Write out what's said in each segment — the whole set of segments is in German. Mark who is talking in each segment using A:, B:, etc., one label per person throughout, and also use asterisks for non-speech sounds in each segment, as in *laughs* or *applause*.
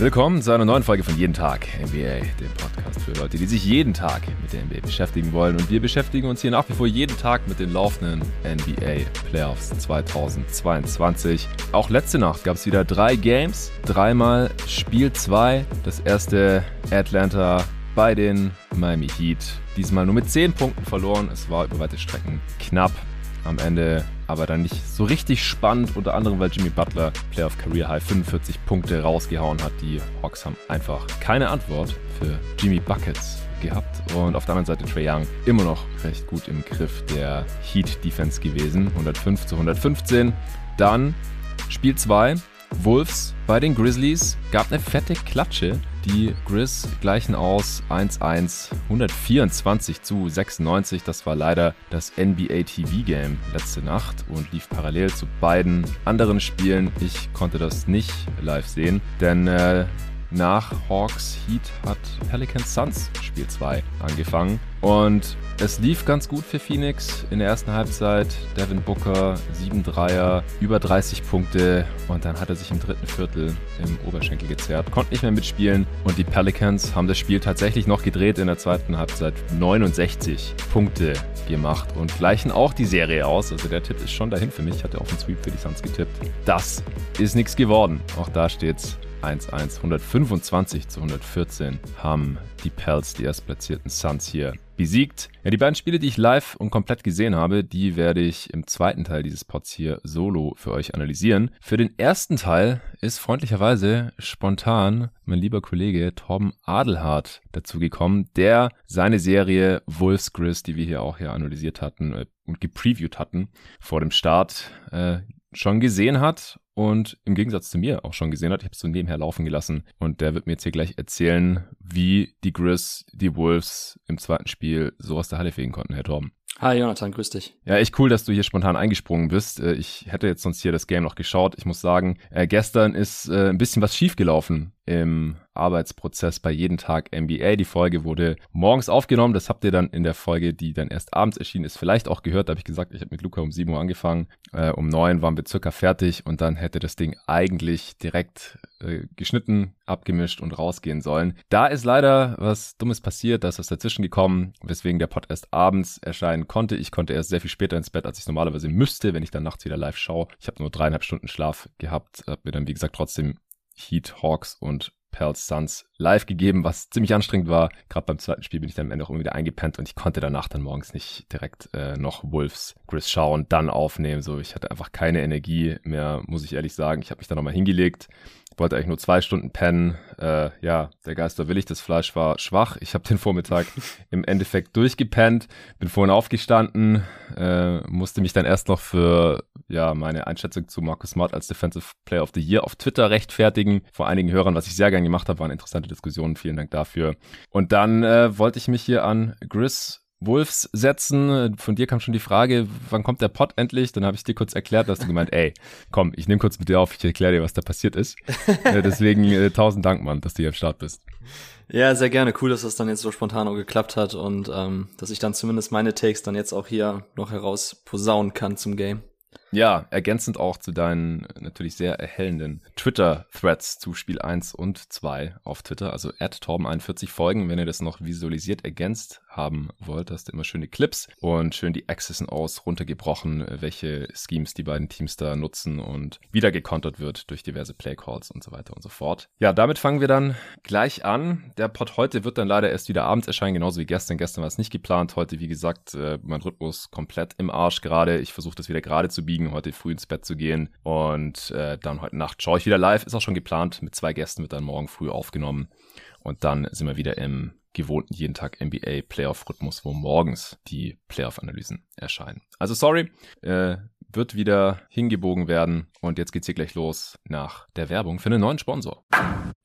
A: Willkommen zu einer neuen Folge von Jeden Tag NBA, dem Podcast für Leute, die sich jeden Tag mit der NBA beschäftigen wollen. Und wir beschäftigen uns hier nach wie vor jeden Tag mit den laufenden NBA Playoffs 2022. Auch letzte Nacht gab es wieder drei Games, dreimal Spiel 2. Das erste Atlanta bei den Miami Heat. Diesmal nur mit 10 Punkten verloren. Es war über weite Strecken knapp. Am Ende aber dann nicht so richtig spannend, unter anderem weil Jimmy Butler Playoff Career High 45 Punkte rausgehauen hat. Die Hawks haben einfach keine Antwort für Jimmy Buckets gehabt. Und auf der anderen Seite Trey Young immer noch recht gut im Griff der Heat Defense gewesen. 105 zu 115. Dann Spiel 2. Wolves bei den Grizzlies gab eine fette Klatsche die Grizz gleichen aus 1-1, 124 zu 96. Das war leider das NBA TV Game letzte Nacht und lief parallel zu beiden anderen Spielen. Ich konnte das nicht live sehen, denn äh, nach Hawks Heat hat Pelicans Suns Spiel 2 angefangen. Und es lief ganz gut für Phoenix in der ersten Halbzeit. Devin Booker, 7 Dreier, über 30 Punkte. Und dann hat er sich im dritten Viertel im Oberschenkel gezerrt, konnte nicht mehr mitspielen. Und die Pelicans haben das Spiel tatsächlich noch gedreht in der zweiten Halbzeit. 69 Punkte gemacht und gleichen auch die Serie aus. Also der Tipp ist schon dahin für mich. Ich hatte auf den Sweep für die Suns getippt. Das ist nichts geworden. Auch da steht's 1-1. 125 zu 114 haben die Pels, die erstplatzierten Suns hier besiegt. Ja, die beiden Spiele, die ich live und komplett gesehen habe, die werde ich im zweiten Teil dieses Pods hier solo für euch analysieren. Für den ersten Teil ist freundlicherweise spontan mein lieber Kollege Torben Adelhardt dazugekommen, der seine Serie Wolf's Gris, die wir hier auch hier analysiert hatten äh, und gepreviewt hatten vor dem Start, äh, schon gesehen hat und im Gegensatz zu mir auch schon gesehen hat. Ich habe es so nebenher laufen gelassen und der wird mir jetzt hier gleich erzählen, wie die Grizz, die Wolves im zweiten Spiel so aus der Halle fegen konnten, Herr Torben.
B: Hi Jonathan, grüß dich.
A: Ja, echt cool, dass du hier spontan eingesprungen bist. Äh, ich hätte jetzt sonst hier das Game noch geschaut. Ich muss sagen, äh, gestern ist äh, ein bisschen was schiefgelaufen im Arbeitsprozess bei jeden Tag NBA. Die Folge wurde morgens aufgenommen. Das habt ihr dann in der Folge, die dann erst abends erschienen ist, vielleicht auch gehört. Da habe ich gesagt, ich habe mit Luca um 7 Uhr angefangen. Äh, um 9 waren wir circa fertig und dann hätte das Ding eigentlich direkt äh, geschnitten, abgemischt und rausgehen sollen. Da ist leider was Dummes passiert. Da ist was dazwischen gekommen, weswegen der Pod erst abends erscheinen konnte. Ich konnte erst sehr viel später ins Bett, als ich normalerweise müsste, wenn ich dann nachts wieder live schaue. Ich habe nur dreieinhalb Stunden Schlaf gehabt, habe mir dann, wie gesagt, trotzdem Heat, Hawks und Pels Suns live gegeben, was ziemlich anstrengend war. Gerade beim zweiten Spiel bin ich dann am Ende auch immer wieder eingepennt und ich konnte danach dann morgens nicht direkt äh, noch Wolves Chris schauen, dann aufnehmen. So, ich hatte einfach keine Energie mehr, muss ich ehrlich sagen. Ich habe mich dann nochmal hingelegt, wollte eigentlich nur zwei Stunden pennen. Äh, ja, der Geister willig, das Fleisch war schwach. Ich habe den Vormittag *laughs* im Endeffekt durchgepennt, bin vorhin aufgestanden, äh, musste mich dann erst noch für ja meine Einschätzung zu Marcus Smart als Defensive Player of the Year auf Twitter rechtfertigen. Vor einigen Hörern, was ich sehr gern gemacht habe, waren interessante Diskussionen. Vielen Dank dafür. Und dann äh, wollte ich mich hier an Gris Wolves setzen. Von dir kam schon die Frage, wann kommt der Pod endlich? Dann habe ich dir kurz erklärt, dass du gemeint, ey, komm, ich nehme kurz mit dir auf, ich erkläre dir, was da passiert ist. *laughs* äh, deswegen äh, tausend Dank, Mann, dass du hier am Start bist.
B: Ja, sehr gerne. Cool, dass das dann jetzt so spontan auch geklappt hat und ähm, dass ich dann zumindest meine Takes dann jetzt auch hier noch heraus posaunen kann zum Game.
A: Ja, ergänzend auch zu deinen natürlich sehr erhellenden Twitter-Threads zu Spiel 1 und 2 auf Twitter, also Torben41 folgen, wenn ihr das noch visualisiert ergänzt haben wollt, hast du immer schöne Clips und schön die Access aus runtergebrochen, welche Schemes die beiden Teams da nutzen und wieder gekontert wird durch diverse Playcalls und so weiter und so fort. Ja, damit fangen wir dann gleich an. Der Pod heute wird dann leider erst wieder abends erscheinen, genauso wie gestern. Gestern war es nicht geplant. Heute, wie gesagt, äh, mein Rhythmus komplett im Arsch gerade. Ich versuche das wieder gerade zu biegen, heute früh ins Bett zu gehen und äh, dann heute Nacht schaue ich wieder live. Ist auch schon geplant. Mit zwei Gästen wird dann morgen früh aufgenommen und dann sind wir wieder im gewohnten jeden Tag NBA Playoff-Rhythmus, wo morgens die Playoff-Analysen erscheinen. Also sorry, äh, wird wieder hingebogen werden. Und jetzt geht's hier gleich los nach der Werbung für einen neuen Sponsor.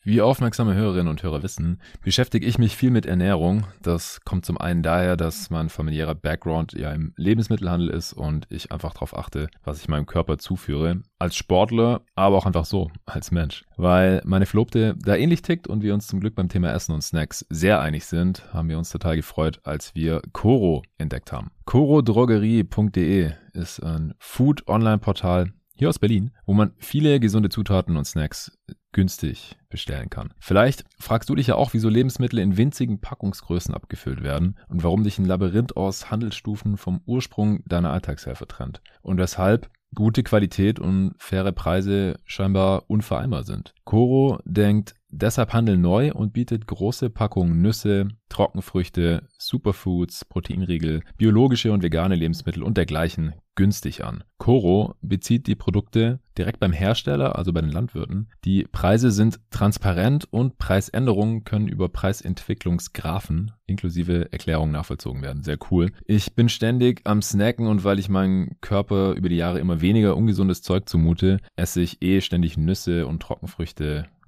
A: Wie aufmerksame Hörerinnen und Hörer wissen, beschäftige ich mich viel mit Ernährung. Das kommt zum einen daher, dass mein familiärer Background ja im Lebensmittelhandel ist und ich einfach darauf achte, was ich meinem Körper zuführe. Als Sportler, aber auch einfach so, als Mensch. Weil meine Verlobte da ähnlich tickt und wir uns zum Glück beim Thema Essen und Snacks sehr einig sind, haben wir uns total gefreut, als wir Coro entdeckt haben. corodrogerie.de ist ein Food-Online-Portal hier aus Berlin, wo man viele gesunde Zutaten und Snacks günstig bestellen kann. Vielleicht fragst du dich ja auch, wieso Lebensmittel in winzigen Packungsgrößen abgefüllt werden und warum dich ein Labyrinth aus Handelsstufen vom Ursprung deiner Alltagshelfer trennt und weshalb gute Qualität und faire Preise scheinbar unvereinbar sind. Coro denkt deshalb Handel neu und bietet große Packungen Nüsse, Trockenfrüchte, Superfoods, Proteinriegel, biologische und vegane Lebensmittel und dergleichen günstig an. Coro bezieht die Produkte direkt beim Hersteller, also bei den Landwirten. Die Preise sind transparent und Preisänderungen können über Preisentwicklungsgraphen inklusive Erklärungen nachvollzogen werden. Sehr cool. Ich bin ständig am Snacken und weil ich meinem Körper über die Jahre immer weniger ungesundes Zeug zumute, esse ich eh ständig Nüsse und Trockenfrüchte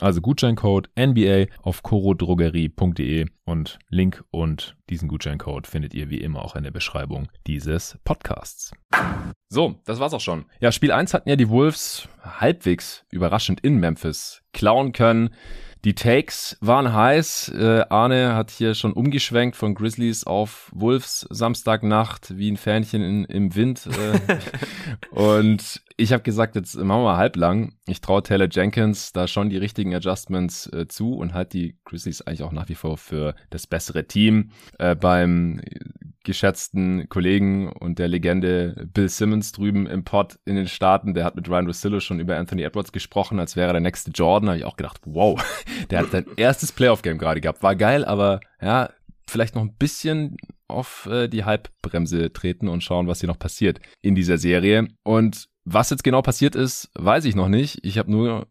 A: Also Gutscheincode NBA auf corodrogerie.de und Link und diesen Gutscheincode findet ihr wie immer auch in der Beschreibung dieses Podcasts. So, das war's auch schon. Ja, Spiel 1 hatten ja die Wolves halbwegs überraschend in Memphis klauen können. Die Takes waren heiß. Äh, Arne hat hier schon umgeschwenkt von Grizzlies auf Wolves Samstagnacht wie ein Fähnchen in, im Wind. Äh. *laughs* und ich habe gesagt, jetzt machen wir halblang. Ich traue Taylor Jenkins da schon die richtigen Adjustments äh, zu und halt die Grizzlies eigentlich auch nach wie vor für das bessere Team. Äh, beim geschätzten Kollegen und der Legende Bill Simmons drüben im Pod in den Staaten, der hat mit Ryan Russillo schon über Anthony Edwards gesprochen, als wäre der nächste Jordan. Habe ich auch gedacht, wow, *laughs* der hat sein erstes Playoff-Game gerade gehabt. War geil, aber ja, vielleicht noch ein bisschen auf äh, die Halbbremse treten und schauen, was hier noch passiert in dieser Serie. Und was jetzt genau passiert ist, weiß ich noch nicht. Ich habe nur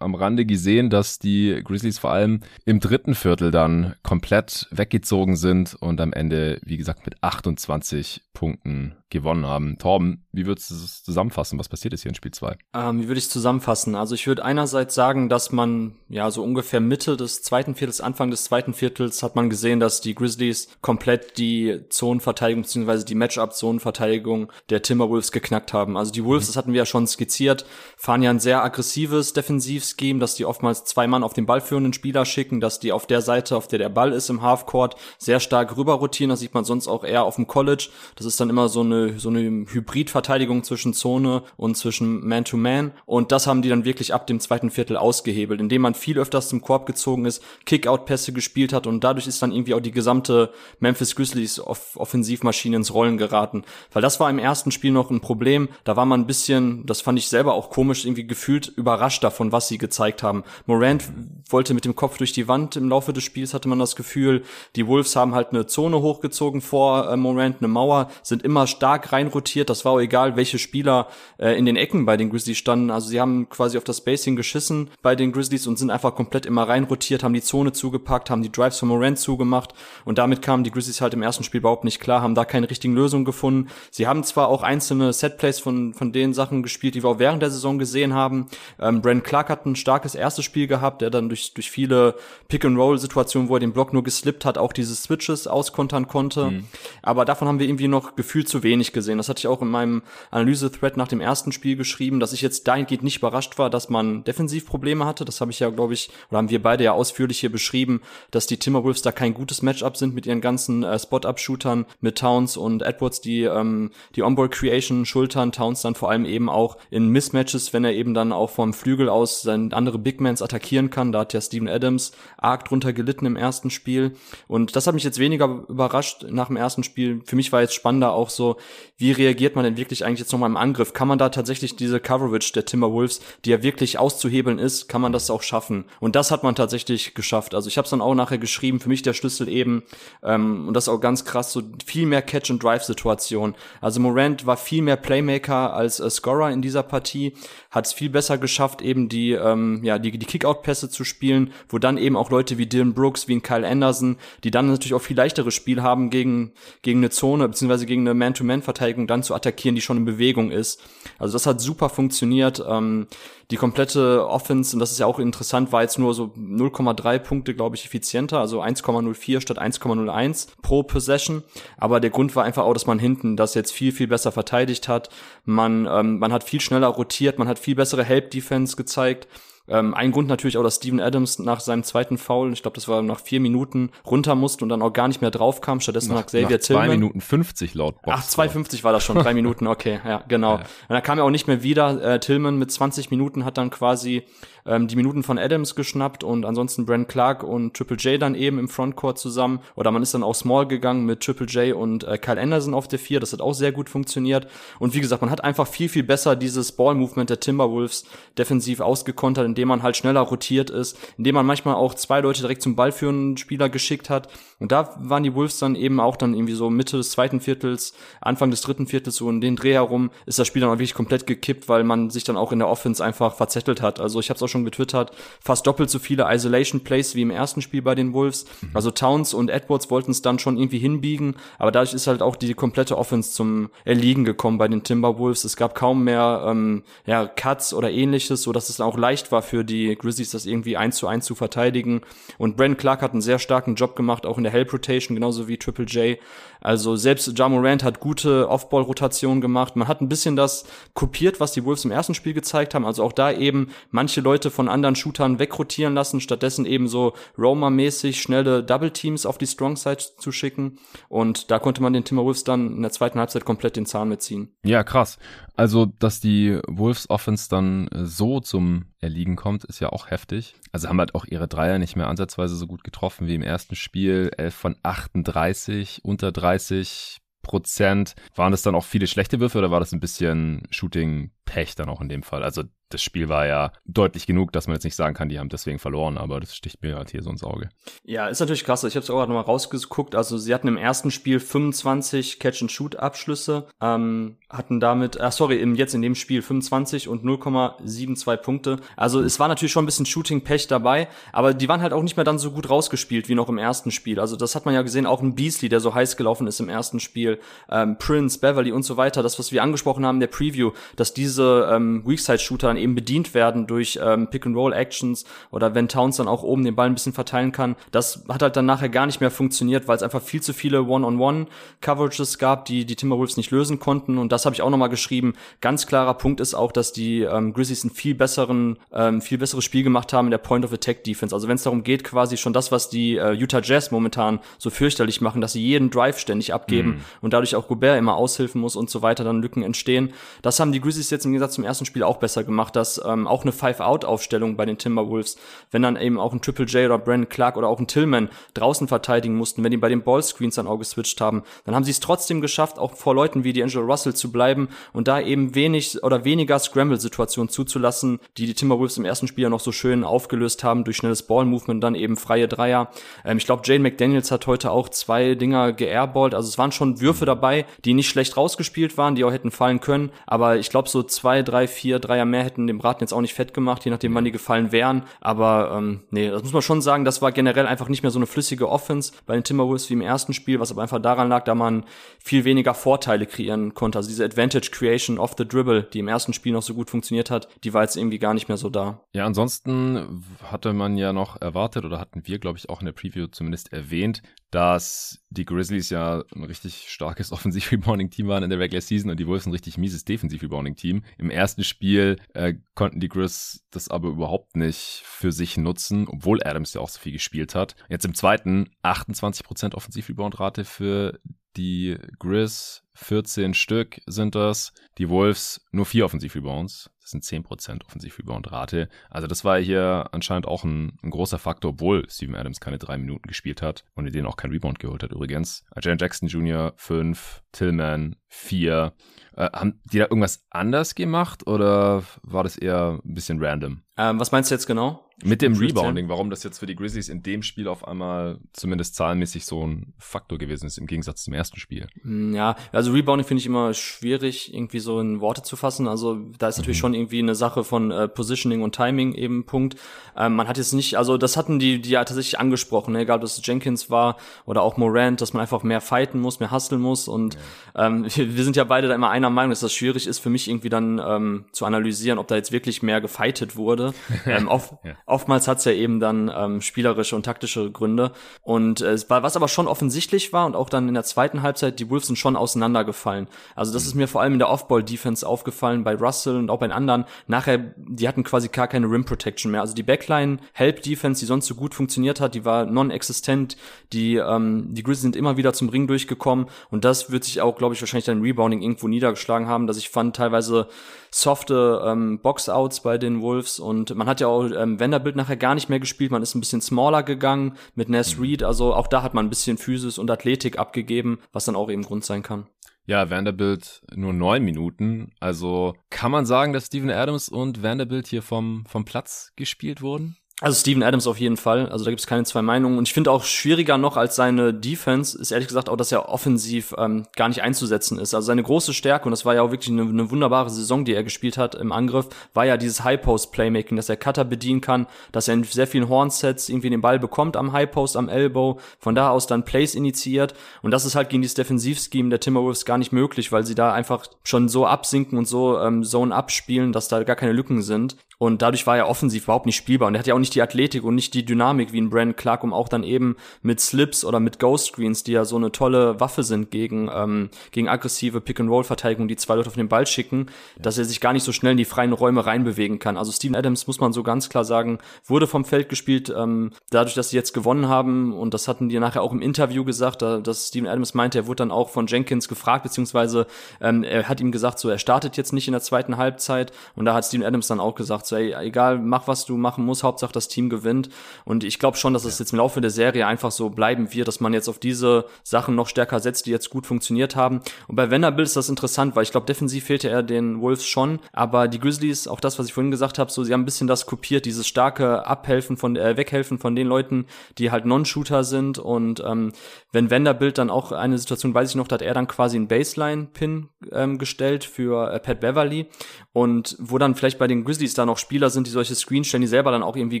A: am Rande gesehen, dass die Grizzlies vor allem im dritten Viertel dann komplett weggezogen sind und am Ende, wie gesagt, mit 28 Punkten gewonnen haben. Torben, wie würdest du es zusammenfassen? Was passiert ist hier in Spiel 2?
B: Ähm, wie würde ich es zusammenfassen? Also ich würde einerseits sagen, dass man ja so ungefähr Mitte des zweiten Viertels, Anfang des zweiten Viertels hat man gesehen, dass die Grizzlies komplett die Zonenverteidigung bzw. die Matchup-Zonenverteidigung der Timberwolves geknackt haben. Also die Wolves, mhm. das hatten wir ja schon skizziert, fahren ja ein sehr aggressives Defensivscheme, dass die oftmals zwei Mann auf den ballführenden Spieler schicken, dass die auf der Seite, auf der der Ball ist im Halfcourt, sehr stark rüber rotieren. Das sieht man sonst auch eher auf dem College. Das ist dann immer so eine so eine Hybridverteidigung zwischen Zone und zwischen Man-to-Man. Und das haben die dann wirklich ab dem zweiten Viertel ausgehebelt, indem man viel öfters zum Korb gezogen ist, Kick-Out-Pässe gespielt hat und dadurch ist dann irgendwie auch die gesamte Memphis Grizzlies Off Offensivmaschine ins Rollen geraten. Weil das war im ersten Spiel noch ein Problem. Da war man ein bisschen, das fand ich selber auch komisch, irgendwie gefühlt überrascht davon, was sie gezeigt haben. Morant wollte mit dem Kopf durch die Wand im Laufe des Spiels, hatte man das Gefühl. Die Wolves haben halt eine Zone hochgezogen vor äh, Morant, eine Mauer, sind immer stark reinrotiert. Das war auch egal, welche Spieler äh, in den Ecken bei den Grizzlies standen. Also sie haben quasi auf das Spacing geschissen bei den Grizzlies und sind einfach komplett immer reinrotiert, haben die Zone zugepackt, haben die Drives von Morant zugemacht und damit kamen die Grizzlies halt im ersten Spiel überhaupt nicht klar, haben da keine richtigen Lösungen gefunden. Sie haben zwar auch einzelne Setplays von, von den Sachen gespielt, die wir auch während der Saison gesehen haben. Ähm, Brent Clark hat ein starkes erstes Spiel gehabt, der dann durch, durch viele Pick-and-Roll-Situationen, wo er den Block nur geslippt hat, auch diese Switches auskontern konnte. Mhm. Aber davon haben wir irgendwie noch noch gefühlt zu wenig gesehen. Das hatte ich auch in meinem Analyse-Thread nach dem ersten Spiel geschrieben, dass ich jetzt dahingehend nicht überrascht war, dass man Defensivprobleme hatte. Das habe ich ja, glaube ich, oder haben wir beide ja ausführlich hier beschrieben, dass die Timberwolves da kein gutes Matchup sind mit ihren ganzen äh, Spot-Up-Shootern, mit Towns und Edwards, die ähm, die On-Ball-Creation schultern. Towns dann vor allem eben auch in Mismatches, wenn er eben dann auch vom Flügel aus seine andere Bigmans attackieren kann. Da hat ja Steven Adams arg drunter gelitten im ersten Spiel. Und das hat mich jetzt weniger überrascht nach dem ersten Spiel. Für mich war jetzt spannender auch so, wie reagiert man denn wirklich eigentlich jetzt nochmal im Angriff? Kann man da tatsächlich diese Coverage der Timberwolves, die ja wirklich auszuhebeln ist, kann man das auch schaffen? Und das hat man tatsächlich geschafft. Also ich habe es dann auch nachher geschrieben, für mich der Schlüssel eben, ähm, und das ist auch ganz krass, so viel mehr Catch-and-Drive-Situation. Also Morant war viel mehr Playmaker als äh, Scorer in dieser Partie, hat es viel besser geschafft, eben die, ähm, ja, die, die Kick-Out-Pässe zu spielen, wo dann eben auch Leute wie Dylan Brooks, wie ein Kyle Anderson, die dann natürlich auch viel leichteres Spiel haben, gegen, gegen eine Zone, beziehungsweise gegen eine Man-to-Man-Verteidigung dann zu attackieren, die schon in Bewegung ist. Also das hat super funktioniert. Ähm, die komplette Offense, und das ist ja auch interessant, war jetzt nur so 0,3 Punkte, glaube ich, effizienter, also 1,04 statt 1,01 pro Possession. Aber der Grund war einfach auch, dass man hinten das jetzt viel, viel besser verteidigt hat. Man, ähm, man hat viel schneller rotiert, man hat viel bessere Help-Defense gezeigt. Ähm, ein Grund natürlich auch, dass Steven Adams nach seinem zweiten Foul, ich glaube, das war nach vier Minuten, runter musste und dann auch gar nicht mehr drauf kam. Stattdessen nach, Xavier nach
A: Tillman. Zwei Minuten 50 laut
B: Box. Ach, 2,50 war das schon, drei *laughs* Minuten, okay, ja, genau. Ja. Und dann kam er auch nicht mehr wieder. Äh, Tillman mit 20 Minuten hat dann quasi ähm, die Minuten von Adams geschnappt und ansonsten Brent Clark und Triple J dann eben im Frontcourt zusammen. Oder man ist dann auch Small gegangen mit Triple J und äh, Kyle Anderson auf der vier. Das hat auch sehr gut funktioniert. Und wie gesagt, man hat einfach viel, viel besser dieses Ball-Movement der Timberwolves defensiv ausgekontert, indem man halt schneller rotiert ist, indem man manchmal auch zwei Leute direkt zum Ball führenden Spieler geschickt hat. Und da waren die Wolves dann eben auch dann irgendwie so Mitte des zweiten Viertels, Anfang des dritten Viertels, so in den Dreh herum, ist das Spiel dann auch wirklich komplett gekippt, weil man sich dann auch in der Offense einfach verzettelt hat. Also ich habe es auch schon getwittert, fast doppelt so viele Isolation Plays wie im ersten Spiel bei den Wolves. Mhm. Also Towns und Edwards wollten es dann schon irgendwie hinbiegen, aber dadurch ist halt auch die komplette Offense zum Erliegen gekommen bei den Timberwolves. Es gab kaum mehr ähm, ja, Cuts oder ähnliches, so dass es auch leicht war für die Grizzlies, das irgendwie eins zu eins zu verteidigen. Und Brent Clark hat einen sehr starken Job gemacht, auch in der Help Rotation, genauso wie Triple J. Also selbst Ja Morant hat gute Off-Ball-Rotationen gemacht. Man hat ein bisschen das kopiert, was die Wolves im ersten Spiel gezeigt haben. Also auch da eben manche Leute von anderen Shootern wegrotieren lassen, stattdessen eben so Roma-mäßig schnelle Double Teams auf die Strong Side zu schicken. Und da konnte man den Timberwolves dann in der zweiten Halbzeit komplett den Zahn mitziehen.
A: Ja, krass. Also, dass die Wolves Offense dann so zum Erliegen kommt, ist ja auch heftig. Also haben halt auch ihre Dreier nicht mehr ansatzweise so gut getroffen wie im ersten Spiel. 11 von 38, unter 30 Prozent. Waren das dann auch viele schlechte Würfe oder war das ein bisschen Shooting-Pech dann auch in dem Fall? Also das Spiel war ja deutlich genug, dass man jetzt nicht sagen kann, die haben deswegen verloren, aber das sticht mir halt hier so ins Auge.
B: Ja, ist natürlich krass. Ich habe es auch nochmal rausgeguckt. Also sie hatten im ersten Spiel 25 Catch-and-Shoot-Abschlüsse, ähm, hatten damit, ah, sorry, im, jetzt in dem Spiel 25 und 0,72 Punkte. Also es war natürlich schon ein bisschen Shooting-Pech dabei, aber die waren halt auch nicht mehr dann so gut rausgespielt wie noch im ersten Spiel. Also das hat man ja gesehen, auch ein Beasley, der so heiß gelaufen ist im ersten Spiel, ähm, Prince, Beverly und so weiter. Das, was wir angesprochen haben in der Preview, dass diese ähm, Weakside-Shooter dann eben bedient werden durch ähm, Pick-and-Roll-Actions oder wenn Towns dann auch oben den Ball ein bisschen verteilen kann. Das hat halt dann nachher gar nicht mehr funktioniert, weil es einfach viel zu viele One-on-One-Coverages gab, die die Timberwolves nicht lösen konnten. Und das habe ich auch nochmal geschrieben. Ganz klarer Punkt ist auch, dass die ähm, Grizzlies ein viel besseren, ähm, viel besseres Spiel gemacht haben in der Point-of-Attack-Defense. Also wenn es darum geht, quasi schon das, was die äh, Utah Jazz momentan so fürchterlich machen, dass sie jeden Drive ständig abgeben mhm. und dadurch auch Gobert immer aushilfen muss und so weiter, dann Lücken entstehen. Das haben die Grizzlies jetzt im Gegensatz zum ersten Spiel auch besser gemacht macht das ähm, auch eine Five-Out-Aufstellung bei den Timberwolves, wenn dann eben auch ein Triple J oder Brandon Clark oder auch ein Tillman draußen verteidigen mussten, wenn die bei den Ballscreens dann auch geswitcht haben, dann haben sie es trotzdem geschafft, auch vor Leuten wie die Angelo Russell zu bleiben und da eben wenig oder weniger Scramble-Situationen zuzulassen, die die Timberwolves im ersten Spiel ja noch so schön aufgelöst haben durch schnelles Ball-Movement, dann eben freie Dreier. Ähm, ich glaube, Jane McDaniels hat heute auch zwei Dinger geairballt, also es waren schon Würfe dabei, die nicht schlecht rausgespielt waren, die auch hätten fallen können, aber ich glaube, so zwei, drei, vier Dreier mehr hätten hätten dem Braten jetzt auch nicht fett gemacht, je nachdem, wann die gefallen wären. Aber ähm, nee, das muss man schon sagen, das war generell einfach nicht mehr so eine flüssige Offense bei den Timberwolves wie im ersten Spiel, was aber einfach daran lag, da man viel weniger Vorteile kreieren konnte. Also diese Advantage Creation of the Dribble, die im ersten Spiel noch so gut funktioniert hat, die war jetzt irgendwie gar nicht mehr so da.
A: Ja, ansonsten hatte man ja noch erwartet oder hatten wir, glaube ich, auch in der Preview zumindest erwähnt, dass die Grizzlies ja ein richtig starkes *laughs* Offensiv-Rebounding-Team waren in der Regular Season und die Wolves ein richtig mieses Defensiv-Rebounding-Team. Im ersten Spiel äh, konnten die Grizz das aber überhaupt nicht für sich nutzen, obwohl Adams ja auch so viel gespielt hat. Jetzt im zweiten 28% Offensiv-Rebound-Rate für die Grizz, 14 Stück sind das. Die Wolves nur vier Offensiv-Rebounds. Das sind 10% Offensiv-Rebound-Rate. Also das war hier anscheinend auch ein, ein, großer Faktor, obwohl Steven Adams keine drei Minuten gespielt hat und in denen auch kein Rebound geholt hat übrigens. Jalen Jackson Jr. 5, Tillman 4. Äh, haben die da irgendwas anders gemacht oder war das eher ein bisschen random?
B: Ähm, was meinst du jetzt genau?
A: Mit dem Rebounding, warum das jetzt für die Grizzlies in dem Spiel auf einmal zumindest zahlenmäßig so ein Faktor gewesen ist im Gegensatz zum ersten Spiel.
B: Hm, ja, also Rebounding finde ich immer schwierig, irgendwie so in Worte zu fassen. Also da ist natürlich mhm. schon irgendwie eine Sache von äh, Positioning und Timing eben Punkt. Ähm, man hat jetzt nicht, also das hatten die, die ja tatsächlich angesprochen, ne? egal ob es Jenkins war oder auch Morant, dass man einfach mehr fighten muss, mehr hustlen muss. Und ja. ähm, wir, *laughs* wir sind ja beide da immer einer Meinung, dass das schwierig ist für mich irgendwie dann ähm, zu analysieren, ob da jetzt wirklich mehr gefightet wurde. *laughs* ähm, oft, ja. Oftmals hat es ja eben dann ähm, spielerische und taktische Gründe. Und äh, was aber schon offensichtlich war und auch dann in der zweiten Halbzeit, die Wolves sind schon auseinandergefallen. Also das mhm. ist mir vor allem in der Off-Ball-Defense aufgefallen bei Russell und auch bei anderen. Nachher, die hatten quasi gar keine Rim-Protection mehr. Also die Backline-Help-Defense, die sonst so gut funktioniert hat, die war non-existent. Die, ähm, die Grizzlies sind immer wieder zum Ring durchgekommen und das wird sich auch, glaube ich, wahrscheinlich dann Rebounding irgendwo niedergeschlagen haben, dass ich fand teilweise softe ähm, Box-Outs bei den Wolves und man hat ja auch ähm, Vanderbilt nachher gar nicht mehr gespielt, man ist ein bisschen smaller gegangen mit Ness mhm. Reed, also auch da hat man ein bisschen Physis und Athletik abgegeben, was dann auch eben Grund sein kann.
A: Ja, Vanderbilt nur neun Minuten. Also kann man sagen, dass Steven Adams und Vanderbilt hier vom, vom Platz gespielt wurden?
B: Also Steven Adams auf jeden Fall. Also da gibt es keine zwei Meinungen. Und ich finde auch schwieriger noch als seine Defense ist ehrlich gesagt auch, dass er offensiv ähm, gar nicht einzusetzen ist. Also seine große Stärke, und das war ja auch wirklich eine, eine wunderbare Saison, die er gespielt hat im Angriff, war ja dieses High-Post-Playmaking, dass er Cutter bedienen kann, dass er in sehr vielen Hornsets irgendwie den Ball bekommt am High-Post, am Elbow, von da aus dann Plays initiiert. Und das ist halt gegen dieses Defensivscheme der Timberwolves gar nicht möglich, weil sie da einfach schon so absinken und so ähm, Zone abspielen, dass da gar keine Lücken sind. Und dadurch war er offensiv überhaupt nicht spielbar. Und er hat ja auch nicht die Athletik und nicht die Dynamik wie ein Brand Clark, um auch dann eben mit Slips oder mit Ghost Screens, die ja so eine tolle Waffe sind gegen, ähm, gegen aggressive Pick-and-Roll-Verteidigung, die zwei Leute auf den Ball schicken, ja. dass er sich gar nicht so schnell in die freien Räume reinbewegen kann. Also Steven Adams, muss man so ganz klar sagen, wurde vom Feld gespielt, ähm, dadurch, dass sie jetzt gewonnen haben. Und das hatten die nachher auch im Interview gesagt, da, dass Steven Adams meinte, er wurde dann auch von Jenkins gefragt, beziehungsweise ähm, er hat ihm gesagt, so er startet jetzt nicht in der zweiten Halbzeit. Und da hat Steven Adams dann auch gesagt, so ey, egal, mach was du machen musst, Hauptsache das Team gewinnt. Und ich glaube schon, dass es jetzt im Laufe der Serie einfach so bleiben wird, dass man jetzt auf diese Sachen noch stärker setzt, die jetzt gut funktioniert haben. Und bei Vanderbilt ist das interessant, weil ich glaube, defensiv fehlte er den Wolves schon, aber die Grizzlies, auch das, was ich vorhin gesagt habe, so sie haben ein bisschen das kopiert, dieses starke Abhelfen von, äh, Weghelfen von den Leuten, die halt Non-Shooter sind. Und ähm, wenn Vanderbilt dann auch eine Situation, weiß ich noch, da hat er dann quasi einen Baseline-Pin ähm, gestellt für äh, Pat Beverly und wo dann vielleicht bei den Grizzlies da noch Spieler sind, die solche Screens stellen, die selber dann auch irgendwie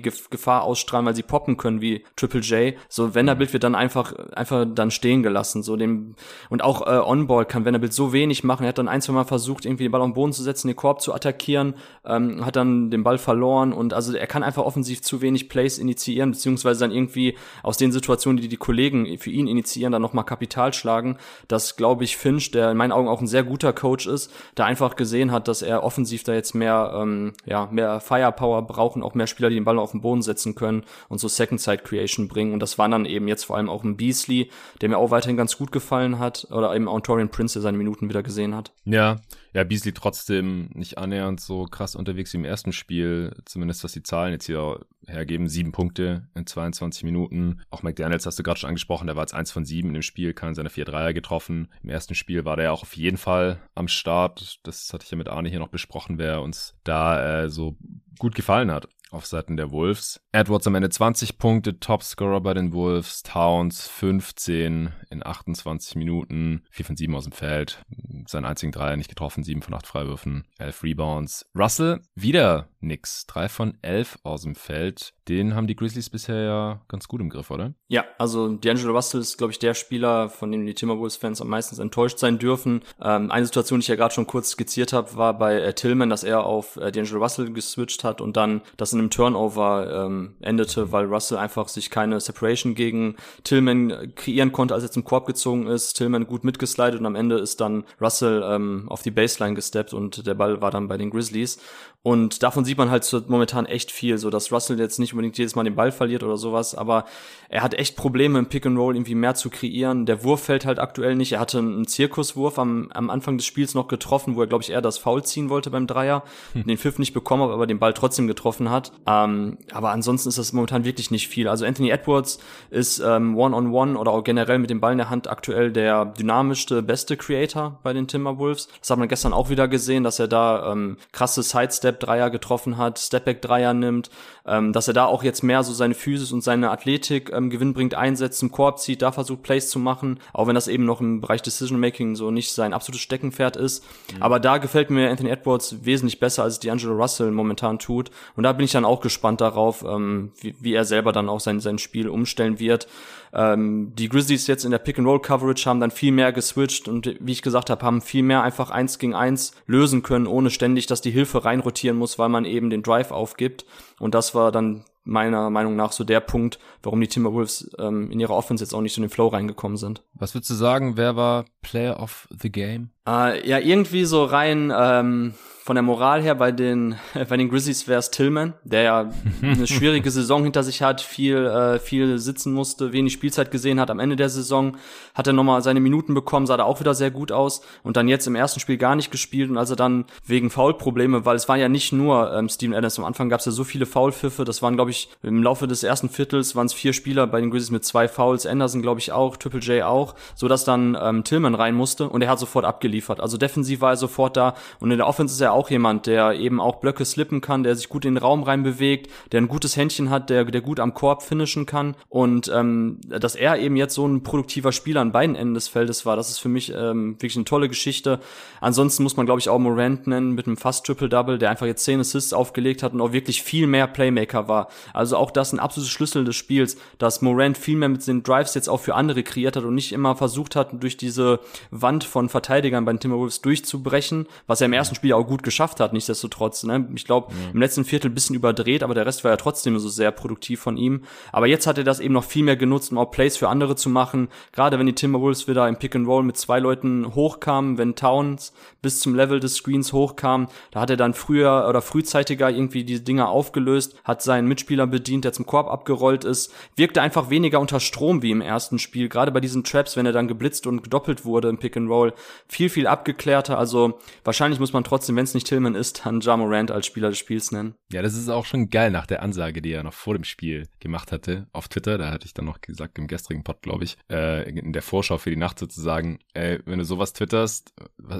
B: Gefahr ausstrahlen, weil sie poppen können wie Triple J. So Vanderbilt wird dann einfach einfach dann stehen gelassen. So dem und auch äh, On-Ball kann Vanderbilt so wenig machen. Er hat dann ein, zwei Mal versucht, irgendwie den Ball auf den Boden zu setzen, den Korb zu attackieren, ähm, hat dann den Ball verloren und also er kann einfach offensiv zu wenig Plays initiieren, beziehungsweise dann irgendwie aus den Situationen, die die Kollegen für ihn initiieren, dann nochmal Kapital schlagen. Das glaube ich Finch, der in meinen Augen auch ein sehr guter Coach ist, der einfach gesehen hat, dass er offensiv offensiv da jetzt mehr, ähm, ja, mehr Firepower brauchen, auch mehr Spieler, die den Ball auf den Boden setzen können und so Second Side Creation bringen. Und das war dann eben jetzt vor allem auch ein Beasley, der mir auch weiterhin ganz gut gefallen hat, oder eben auch Prince, der seine Minuten wieder gesehen hat.
A: Ja, ja, Beasley trotzdem nicht annähernd so krass unterwegs wie im ersten Spiel, zumindest was die Zahlen jetzt hier hergeben. Sieben Punkte in 22 Minuten. Auch McDaniels hast du gerade schon angesprochen, der war jetzt eins von sieben in dem Spiel, kann seine vier Dreier getroffen. Im ersten Spiel war der auch auf jeden Fall am Start. Das hatte ich ja mit Arne hier noch besprochen, wer uns da äh, so gut gefallen hat. Auf Seiten der Wolves. Edwards am Ende 20 Punkte, Topscorer bei den Wolves, Towns 15 in 28 Minuten, 4 von 7 aus dem Feld, seinen einzigen Dreier nicht getroffen, 7 von 8 Freiwürfen, 11 Rebounds. Russell wieder nix, 3 von 11 aus dem Feld. Den haben die Grizzlies bisher ja ganz gut im Griff, oder?
B: Ja, also D'Angelo Russell ist, glaube ich, der Spieler, von dem die Timberwolves-Fans am meisten enttäuscht sein dürfen. Ähm, eine Situation, die ich ja gerade schon kurz skizziert habe, war bei äh, Tillman, dass er auf äh, D'Angelo Russell geswitcht hat und dann das in einem Turnover ähm, endete, weil Russell einfach sich keine Separation gegen Tillman kreieren konnte, als er zum Korb gezogen ist. Tillman gut mitgeslidet und am Ende ist dann Russell ähm, auf die Baseline gesteppt und der Ball war dann bei den Grizzlies. Und davon sieht man halt momentan echt viel, so dass Russell jetzt nicht unbedingt jedes Mal den Ball verliert oder sowas, aber er hat echt Probleme im Pick and Roll irgendwie mehr zu kreieren. Der Wurf fällt halt aktuell nicht. Er hatte einen Zirkuswurf am, am Anfang des Spiels noch getroffen, wo er, glaube ich, eher das Foul ziehen wollte beim Dreier, hm. den Pfiff nicht bekommen, aber den Ball trotzdem getroffen hat. Ähm, aber ansonsten ist das momentan wirklich nicht viel. Also Anthony Edwards ist ähm, One-on-One -on -one oder auch generell mit dem Ball in der Hand aktuell der dynamischste, beste Creator bei den Timberwolves. Das hat man gestern auch wieder gesehen, dass er da ähm, krasse Sidestep Step-Dreier getroffen hat, Stepback-Dreier nimmt, ähm, dass er da auch jetzt mehr so seine Physis und seine Athletik ähm, gewinnbringend einsetzt, zum Korb zieht, da versucht Plays zu machen, auch wenn das eben noch im Bereich Decision-Making so nicht sein absolutes Steckenpferd ist. Mhm. Aber da gefällt mir Anthony Edwards wesentlich besser, als D'Angelo Russell momentan tut. Und da bin ich dann auch gespannt darauf, ähm, wie, wie er selber dann auch sein, sein Spiel umstellen wird. Ähm, die Grizzlies jetzt in der Pick-and-Roll-Coverage haben dann viel mehr geswitcht und wie ich gesagt habe, haben viel mehr einfach eins gegen eins lösen können, ohne ständig, dass die Hilfe reinrotieren muss, weil man eben den Drive aufgibt. Und das war dann meiner Meinung nach so der Punkt, warum die Timberwolves ähm, in ihrer Offense jetzt auch nicht so in den Flow reingekommen sind.
A: Was würdest du sagen, wer war Player of the Game?
B: Äh, ja, irgendwie so rein ähm, von der Moral her bei den *laughs* bei den Grizzlies wäre es Tillman, der ja *laughs* eine schwierige Saison hinter sich hat, viel äh, viel sitzen musste, wenig Spielzeit gesehen hat. Am Ende der Saison hat er nochmal seine Minuten bekommen, sah da auch wieder sehr gut aus und dann jetzt im ersten Spiel gar nicht gespielt und als er dann wegen Foulprobleme, weil es war ja nicht nur ähm, Steven Adams, am Anfang gab es ja so viele Foulpfiffe, das waren glaube ich im Laufe des ersten Viertels waren es vier Spieler bei den Grizzlies mit zwei Fouls, Anderson glaube ich auch, Triple J auch, so dass dann ähm, Tillman rein musste und er hat sofort abgeliefert. Also defensiv war er sofort da und in der Offense ist er auch jemand, der eben auch Blöcke slippen kann, der sich gut in den Raum rein bewegt, der ein gutes Händchen hat, der, der gut am Korb finishen kann. Und ähm, dass er eben jetzt so ein produktiver Spieler an beiden Enden des Feldes war, das ist für mich ähm, wirklich eine tolle Geschichte. Ansonsten muss man, glaube ich, auch Morant nennen mit einem fast Triple-Double, der einfach jetzt zehn Assists aufgelegt hat und auch wirklich viel mehr Playmaker war. Also auch das ein absolutes Schlüssel des Spiels, dass Morant viel mehr mit den Drives jetzt auch für andere kreiert hat und nicht immer versucht hat, durch diese Wand von Verteidigern bei den Timberwolves durchzubrechen, was er im ersten Spiel auch gut geschafft hat, nichtsdestotrotz. Ne? Ich glaube, ja. im letzten Viertel ein bisschen überdreht, aber der Rest war ja trotzdem so sehr produktiv von ihm. Aber jetzt hat er das eben noch viel mehr genutzt, um auch Plays für andere zu machen. Gerade wenn die Timberwolves wieder im Pick and Roll mit zwei Leuten hochkamen, wenn Towns bis zum Level des Screens hochkam, da hat er dann früher oder frühzeitiger irgendwie die Dinger aufgelöst, hat seinen Mitspieler bedient, der zum Korb abgerollt ist, wirkte einfach weniger unter Strom wie im ersten Spiel. Gerade bei diesen Traps, wenn er dann geblitzt und gedoppelt wurde im Pick and Roll, viel, viel abgeklärter. Also wahrscheinlich muss man trotzdem, wenn es nicht Tillman ist, dann Ja Morant als Spieler des Spiels nennen.
A: Ja, das ist auch schon geil nach der Ansage, die er noch vor dem Spiel gemacht hatte auf Twitter. Da hatte ich dann noch gesagt im gestrigen Pod, glaube ich, äh, in der Vorschau für die Nacht sozusagen, ey, wenn du sowas twitterst,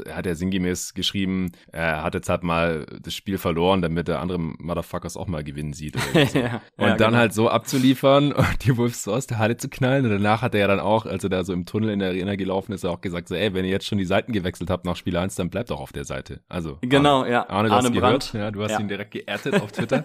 A: hat er sinngemäß geschrieben, er hat jetzt halt mal das Spiel verloren, damit der andere Motherfuckers auch mal gewinnen sieht. So. *laughs* ja, und ja, dann genau. halt so abzuliefern *laughs* und die Wolves so aus der Halle zu knallen. Und danach hat er ja dann auch, als er da so im Tunnel in der Arena gelaufen ist, auch gesagt, so, ey, wenn ihr jetzt schon die Seiten gewechselt habt nach Spiel 1, dann bleibt doch auf der Seite. Also
B: Genau, Arne, ja.
A: Arne, du Arne hast Brandt. Gehört. Ja, du hast ja. ihn direkt geerdet auf Twitter.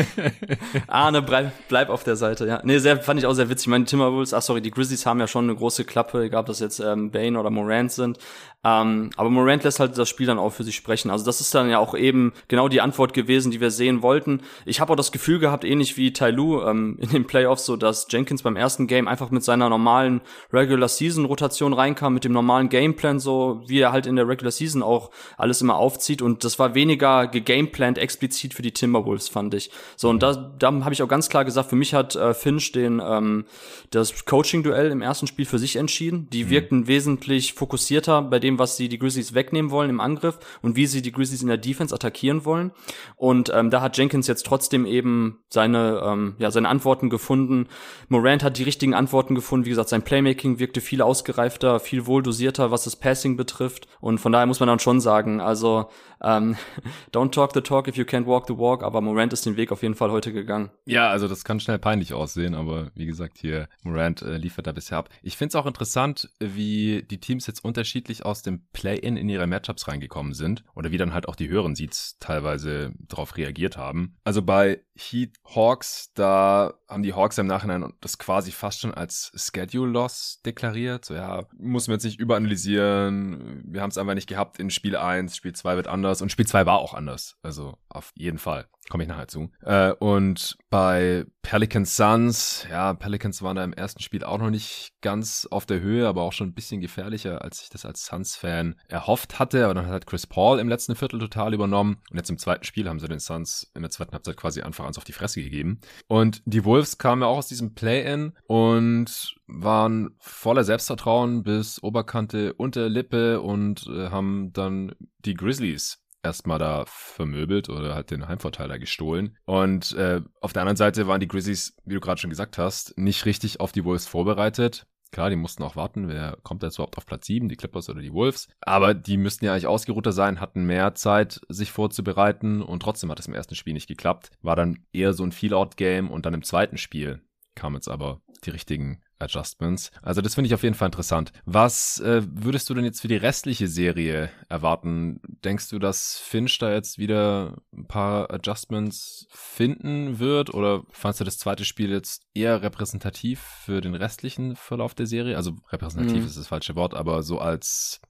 A: *laughs* *laughs*
B: Arne, bleib, bleib auf der Seite, ja. Nee, sehr, fand ich auch sehr witzig. Ich meine, Timberwolves, ach sorry, die Grizzlies haben ja schon eine große Klappe, egal ob das jetzt ähm, Bane oder Morant sind. Ähm, aber Morant lässt halt das Spiel dann auch für sich sprechen. Also das ist dann ja auch eben genau die Antwort gewesen, die wir sehen wollten. Ich habe auch das Gefühl gehabt, ähnlich wie Tyloo ähm, *laughs* in den Playoffs, so dass Jenkins beim ersten Game einfach mit seiner normalen Regular Season Rotation reinkam, mit dem normalen Gameplan, so wie er halt in der Regular Season auch alles immer aufzieht. Und das war weniger gegameplant explizit für die Timberwolves, fand ich. So, und da, da habe ich auch ganz klar gesagt, für mich hat äh, Finch den ähm, das Coaching-Duell im ersten Spiel für sich entschieden. Die mhm. wirkten wesentlich fokussierter bei dem was sie die Grizzlies wegnehmen wollen im Angriff und wie sie die Grizzlies in der Defense attackieren wollen. Und ähm, da hat Jenkins jetzt trotzdem eben seine, ähm, ja, seine Antworten gefunden. Morant hat die richtigen Antworten gefunden. Wie gesagt, sein Playmaking wirkte viel ausgereifter, viel wohl dosierter, was das Passing betrifft. Und von daher muss man dann schon sagen, also ähm, *laughs* don't talk the talk if you can't walk the walk, aber Morant ist den Weg auf jeden Fall heute gegangen.
A: Ja, also das kann schnell peinlich aussehen, aber wie gesagt, hier Morant äh, liefert da bisher ab. Ich finde es auch interessant, wie die Teams jetzt unterschiedlich aus dem Play-In in ihre Matchups reingekommen sind oder wie dann halt auch die höheren Seeds teilweise darauf reagiert haben. Also bei Heat Hawks, da haben die Hawks im Nachhinein das quasi fast schon als Schedule Loss deklariert. So ja, muss man jetzt nicht überanalysieren. Wir haben es einfach nicht gehabt in Spiel 1, Spiel 2 wird anders und Spiel 2 war auch anders. Also auf jeden Fall. Komme ich nachher zu. Äh, und bei Pelicans Suns, ja, Pelicans waren da im ersten Spiel auch noch nicht ganz auf der Höhe, aber auch schon ein bisschen gefährlicher, als ich das als Suns-Fan erhofft hatte. Aber dann hat Chris Paul im letzten Viertel total übernommen. Und jetzt im zweiten Spiel haben sie den Suns in der zweiten Halbzeit quasi einfach ans auf die Fresse gegeben. Und die Wolves kamen ja auch aus diesem Play-In und waren voller Selbstvertrauen bis Oberkante unter Lippe und äh, haben dann die Grizzlies erstmal da vermöbelt oder halt den Heimvorteil da gestohlen. Und äh, auf der anderen Seite waren die Grizzlies, wie du gerade schon gesagt hast, nicht richtig auf die Wolves vorbereitet. Klar, die mussten auch warten, wer kommt jetzt überhaupt auf Platz 7, die Clippers oder die Wolves. Aber die müssten ja eigentlich ausgeruhter sein, hatten mehr Zeit, sich vorzubereiten und trotzdem hat es im ersten Spiel nicht geklappt. War dann eher so ein Feel-Out-Game und dann im zweiten Spiel kamen jetzt aber die richtigen Adjustments. Also das finde ich auf jeden Fall interessant. Was äh, würdest du denn jetzt für die restliche Serie erwarten? Denkst du, dass Finch da jetzt wieder ein paar Adjustments finden wird? Oder fandst du das zweite Spiel jetzt eher repräsentativ für den restlichen Verlauf der Serie? Also repräsentativ mhm. ist das falsche Wort, aber so als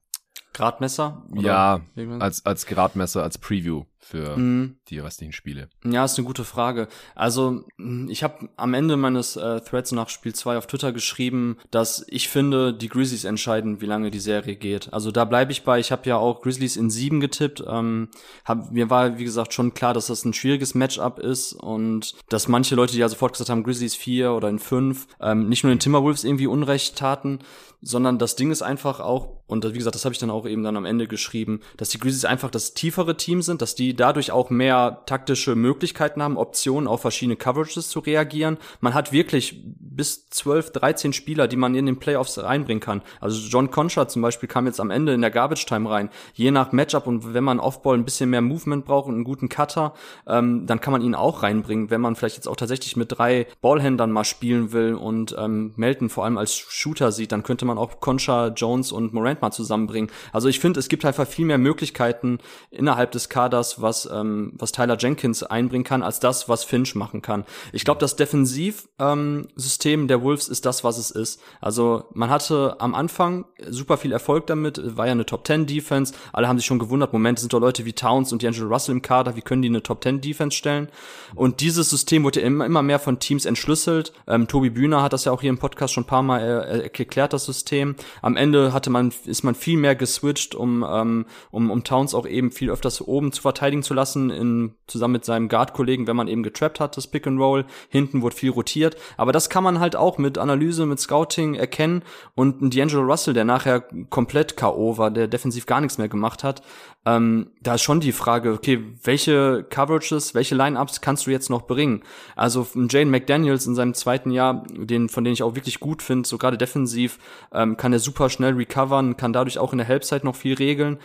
B: Gradmesser?
A: ja, als, als Gradmesser, als Preview für mhm. die restlichen Spiele?
B: Ja, ist eine gute Frage. Also, ich habe am Ende meines äh, Threads nach Spiel 2 auf Twitter geschrieben, dass ich finde, die Grizzlies entscheiden, wie lange die Serie geht. Also da bleibe ich bei. Ich habe ja auch Grizzlies in sieben getippt. Ähm, hab, mir war, wie gesagt, schon klar, dass das ein schwieriges Matchup ist und dass manche Leute, die ja sofort gesagt haben, Grizzlies vier oder in fünf, ähm, nicht nur den Timberwolves irgendwie Unrecht taten, sondern das Ding ist einfach auch, und wie gesagt, das habe ich dann auch eben dann am Ende geschrieben, dass die Grizzlies einfach das tiefere Team sind, dass die dadurch auch mehr taktische Möglichkeiten haben, Optionen auf verschiedene Coverages zu reagieren. Man hat wirklich bis 12, 13 Spieler, die man in den Playoffs reinbringen kann. Also John Concha zum Beispiel kam jetzt am Ende in der Garbage Time rein. Je nach Matchup und wenn man Offball ein bisschen mehr Movement braucht und einen guten Cutter, ähm, dann kann man ihn auch reinbringen. Wenn man vielleicht jetzt auch tatsächlich mit drei Ballhändlern mal spielen will und ähm, Melton vor allem als Shooter sieht, dann könnte man auch Concha, Jones und Morant mal zusammenbringen. Also ich finde, es gibt einfach viel mehr Möglichkeiten innerhalb des Kaders, was, ähm, was Tyler Jenkins einbringen kann, als das, was Finch machen kann. Ich glaube, das Defensivsystem ähm, der Wolves ist das, was es ist. Also man hatte am Anfang super viel Erfolg damit, war ja eine Top 10 Defense. Alle haben sich schon gewundert, Moment, sind doch Leute wie Towns und D'Angelo Russell im Kader, wie können die eine Top 10 Defense stellen? Und dieses System wurde immer, immer mehr von Teams entschlüsselt. Ähm, Tobi Bühner hat das ja auch hier im Podcast schon ein paar Mal äh, erklärt, das System. Am Ende hatte man, ist man viel mehr geswitcht, um, ähm, um, um Towns auch eben viel öfters oben zu verteidigen zu lassen, in, zusammen mit seinem Guard-Kollegen, wenn man eben getrappt hat, das Pick and Roll. Hinten wurde viel rotiert. Aber das kann man halt auch mit Analyse, mit Scouting erkennen. Und ein D'Angelo Russell, der nachher komplett K.O. war, der defensiv gar nichts mehr gemacht hat, ähm, da ist schon die Frage, okay, welche Coverages, welche Lineups kannst du jetzt noch bringen? Also Jane McDaniels in seinem zweiten Jahr, den, von denen ich auch wirklich gut finde, so gerade defensiv, ähm, kann er super schnell recovern, kann dadurch auch in der Halbzeit noch viel regeln.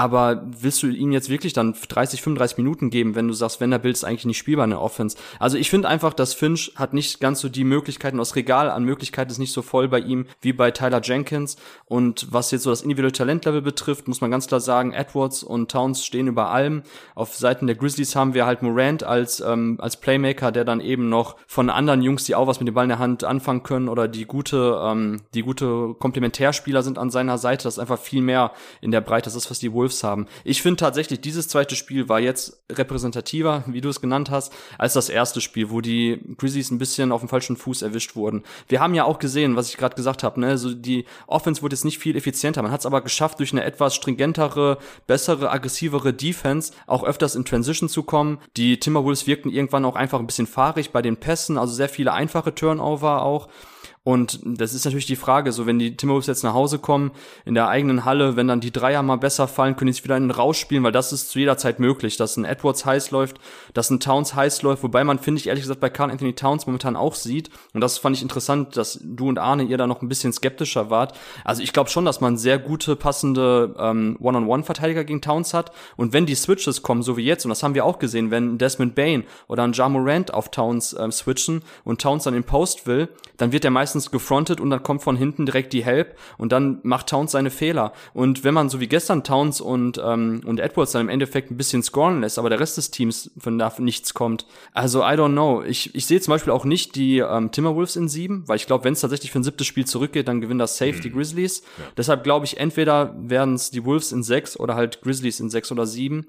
B: Aber willst du ihm jetzt wirklich dann 30, 35 Minuten geben, wenn du sagst, Vanderbilt ist eigentlich nicht spielbar in der Offense? Also ich finde einfach, dass Finch hat nicht ganz so die Möglichkeiten, das Regal an Möglichkeiten ist nicht so voll bei ihm wie bei Tyler Jenkins. Und was jetzt so das individuelle Talentlevel betrifft, muss man ganz klar sagen, Edwards und Towns stehen über allem. Auf Seiten der Grizzlies haben wir halt Morant als, ähm, als Playmaker, der dann eben noch von anderen Jungs, die auch was mit dem Ball in der Hand anfangen können oder die gute, ähm, die gute Komplementärspieler sind an seiner Seite. Das ist einfach viel mehr in der Breite. Das ist, was die Wolves haben. Ich finde tatsächlich, dieses zweite Spiel war jetzt repräsentativer, wie du es genannt hast, als das erste Spiel, wo die Grizzlies ein bisschen auf dem falschen Fuß erwischt wurden. Wir haben ja auch gesehen, was ich gerade gesagt habe, ne, so die Offense wurde jetzt nicht viel effizienter. Man hat es aber geschafft, durch eine etwas stringentere, bessere, aggressivere Defense auch öfters in Transition zu kommen. Die Timberwolves wirkten irgendwann auch einfach ein bisschen fahrig bei den Pässen, also sehr viele einfache Turnover auch. Und das ist natürlich die Frage, so wenn die Timberwolves jetzt nach Hause kommen, in der eigenen Halle, wenn dann die Dreier mal besser fallen, können die sich wieder in den rausspielen, weil das ist zu jeder Zeit möglich, dass ein Edwards heiß läuft, dass ein Towns heiß läuft, wobei man, finde ich, ehrlich gesagt, bei Carl Anthony Towns momentan auch sieht, und das fand ich interessant, dass du und Arne ihr da noch ein bisschen skeptischer wart. Also ich glaube schon, dass man sehr gute, passende ähm, One-on-One-Verteidiger gegen Towns hat, und wenn die Switches kommen, so wie jetzt, und das haben wir auch gesehen, wenn Desmond Bain oder ein Ja Morant auf Towns ähm, switchen und Towns dann in Post will, dann wird er meistens gefrontet und dann kommt von hinten direkt die Help und dann macht Towns seine Fehler. Und wenn man so wie gestern Towns und, ähm, und Edwards dann im Endeffekt ein bisschen scoren lässt, aber der Rest des Teams von da nichts kommt. Also I don't know. Ich, ich sehe zum Beispiel auch nicht die ähm, Timberwolves in sieben, weil ich glaube, wenn es tatsächlich für ein siebtes Spiel zurückgeht, dann gewinnen das safe mhm. die Grizzlies. Ja. Deshalb glaube ich, entweder werden es die Wolves in sechs oder halt Grizzlies in sechs oder sieben.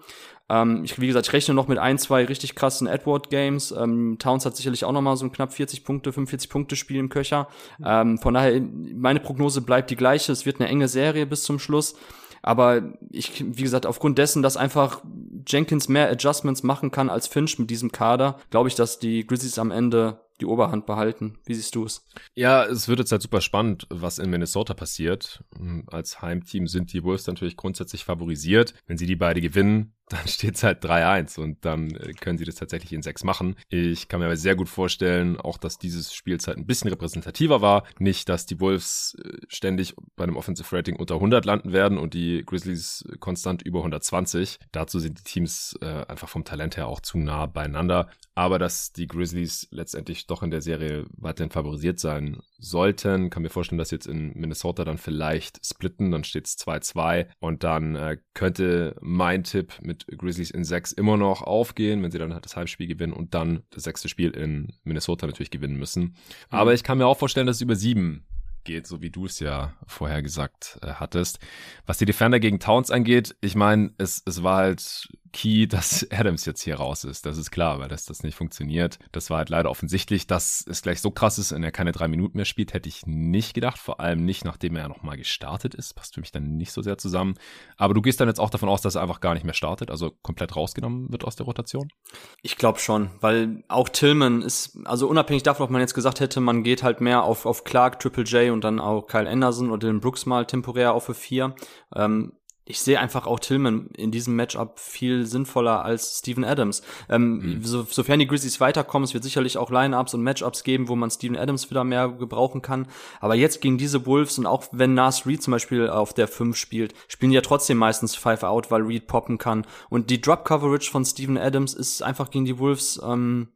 B: Ähm, ich, wie gesagt, ich rechne noch mit ein, zwei richtig krassen Edward-Games. Ähm, Towns hat sicherlich auch noch mal so ein knapp 40 Punkte, 45 Punkte Spiel im Köcher. Ähm, von daher, meine Prognose bleibt die gleiche. Es wird eine enge Serie bis zum Schluss. Aber ich, wie gesagt, aufgrund dessen, dass einfach Jenkins mehr Adjustments machen kann als Finch mit diesem Kader, glaube ich, dass die Grizzlies am Ende die Oberhand behalten. Wie siehst du es?
A: Ja, es wird jetzt halt super spannend, was in Minnesota passiert. Als Heimteam sind die Wolves natürlich grundsätzlich favorisiert. Wenn sie die beide gewinnen, dann steht es halt 3-1 und dann äh, können sie das tatsächlich in 6 machen. Ich kann mir aber sehr gut vorstellen, auch dass dieses Spielzeit ein bisschen repräsentativer war. Nicht, dass die Wolves äh, ständig bei einem Offensive Rating unter 100 landen werden und die Grizzlies konstant über 120. Dazu sind die Teams äh, einfach vom Talent her auch zu nah beieinander. Aber dass die Grizzlies letztendlich doch in der Serie weiterhin favorisiert sein sollten, kann mir vorstellen, dass jetzt in Minnesota dann vielleicht splitten, dann steht es 2-2 und dann äh, könnte mein Tipp mit Grizzlies in sechs immer noch aufgehen, wenn sie dann halt das Halbspiel gewinnen und dann das sechste Spiel in Minnesota natürlich gewinnen müssen. Mhm. Aber ich kann mir auch vorstellen, dass es über sieben geht, so wie du es ja vorher gesagt äh, hattest. Was die Defender gegen Towns angeht, ich meine, es, es war halt key, *laughs* dass Adams jetzt hier raus ist. Das ist klar, weil das, das nicht funktioniert. Das war halt leider offensichtlich. Dass es gleich so krass ist und er keine drei Minuten mehr spielt, hätte ich nicht gedacht. Vor allem nicht, nachdem er nochmal gestartet ist. Passt für mich dann nicht so sehr zusammen. Aber du gehst dann jetzt auch davon aus, dass er einfach gar nicht mehr startet, also komplett rausgenommen wird aus der Rotation?
B: Ich glaube schon, weil auch Tillman ist, also unabhängig davon, ob man jetzt gesagt hätte, man geht halt mehr auf, auf Clark, Triple J und dann auch Kyle Anderson oder den Brooks mal temporär auf für vier. Ähm, ich sehe einfach auch Tillman in diesem Matchup viel sinnvoller als Steven Adams. Ähm, mhm. so, sofern die Grizzlies weiterkommen, es wird sicherlich auch Lineups und Matchups geben, wo man Steven Adams wieder mehr gebrauchen kann. Aber jetzt gegen diese Wolves und auch wenn Nas Reed zum Beispiel auf der 5 spielt, spielen die ja trotzdem meistens Five Out, weil Reed poppen kann. Und die Drop Coverage von Steven Adams ist einfach gegen die Wolves ähm,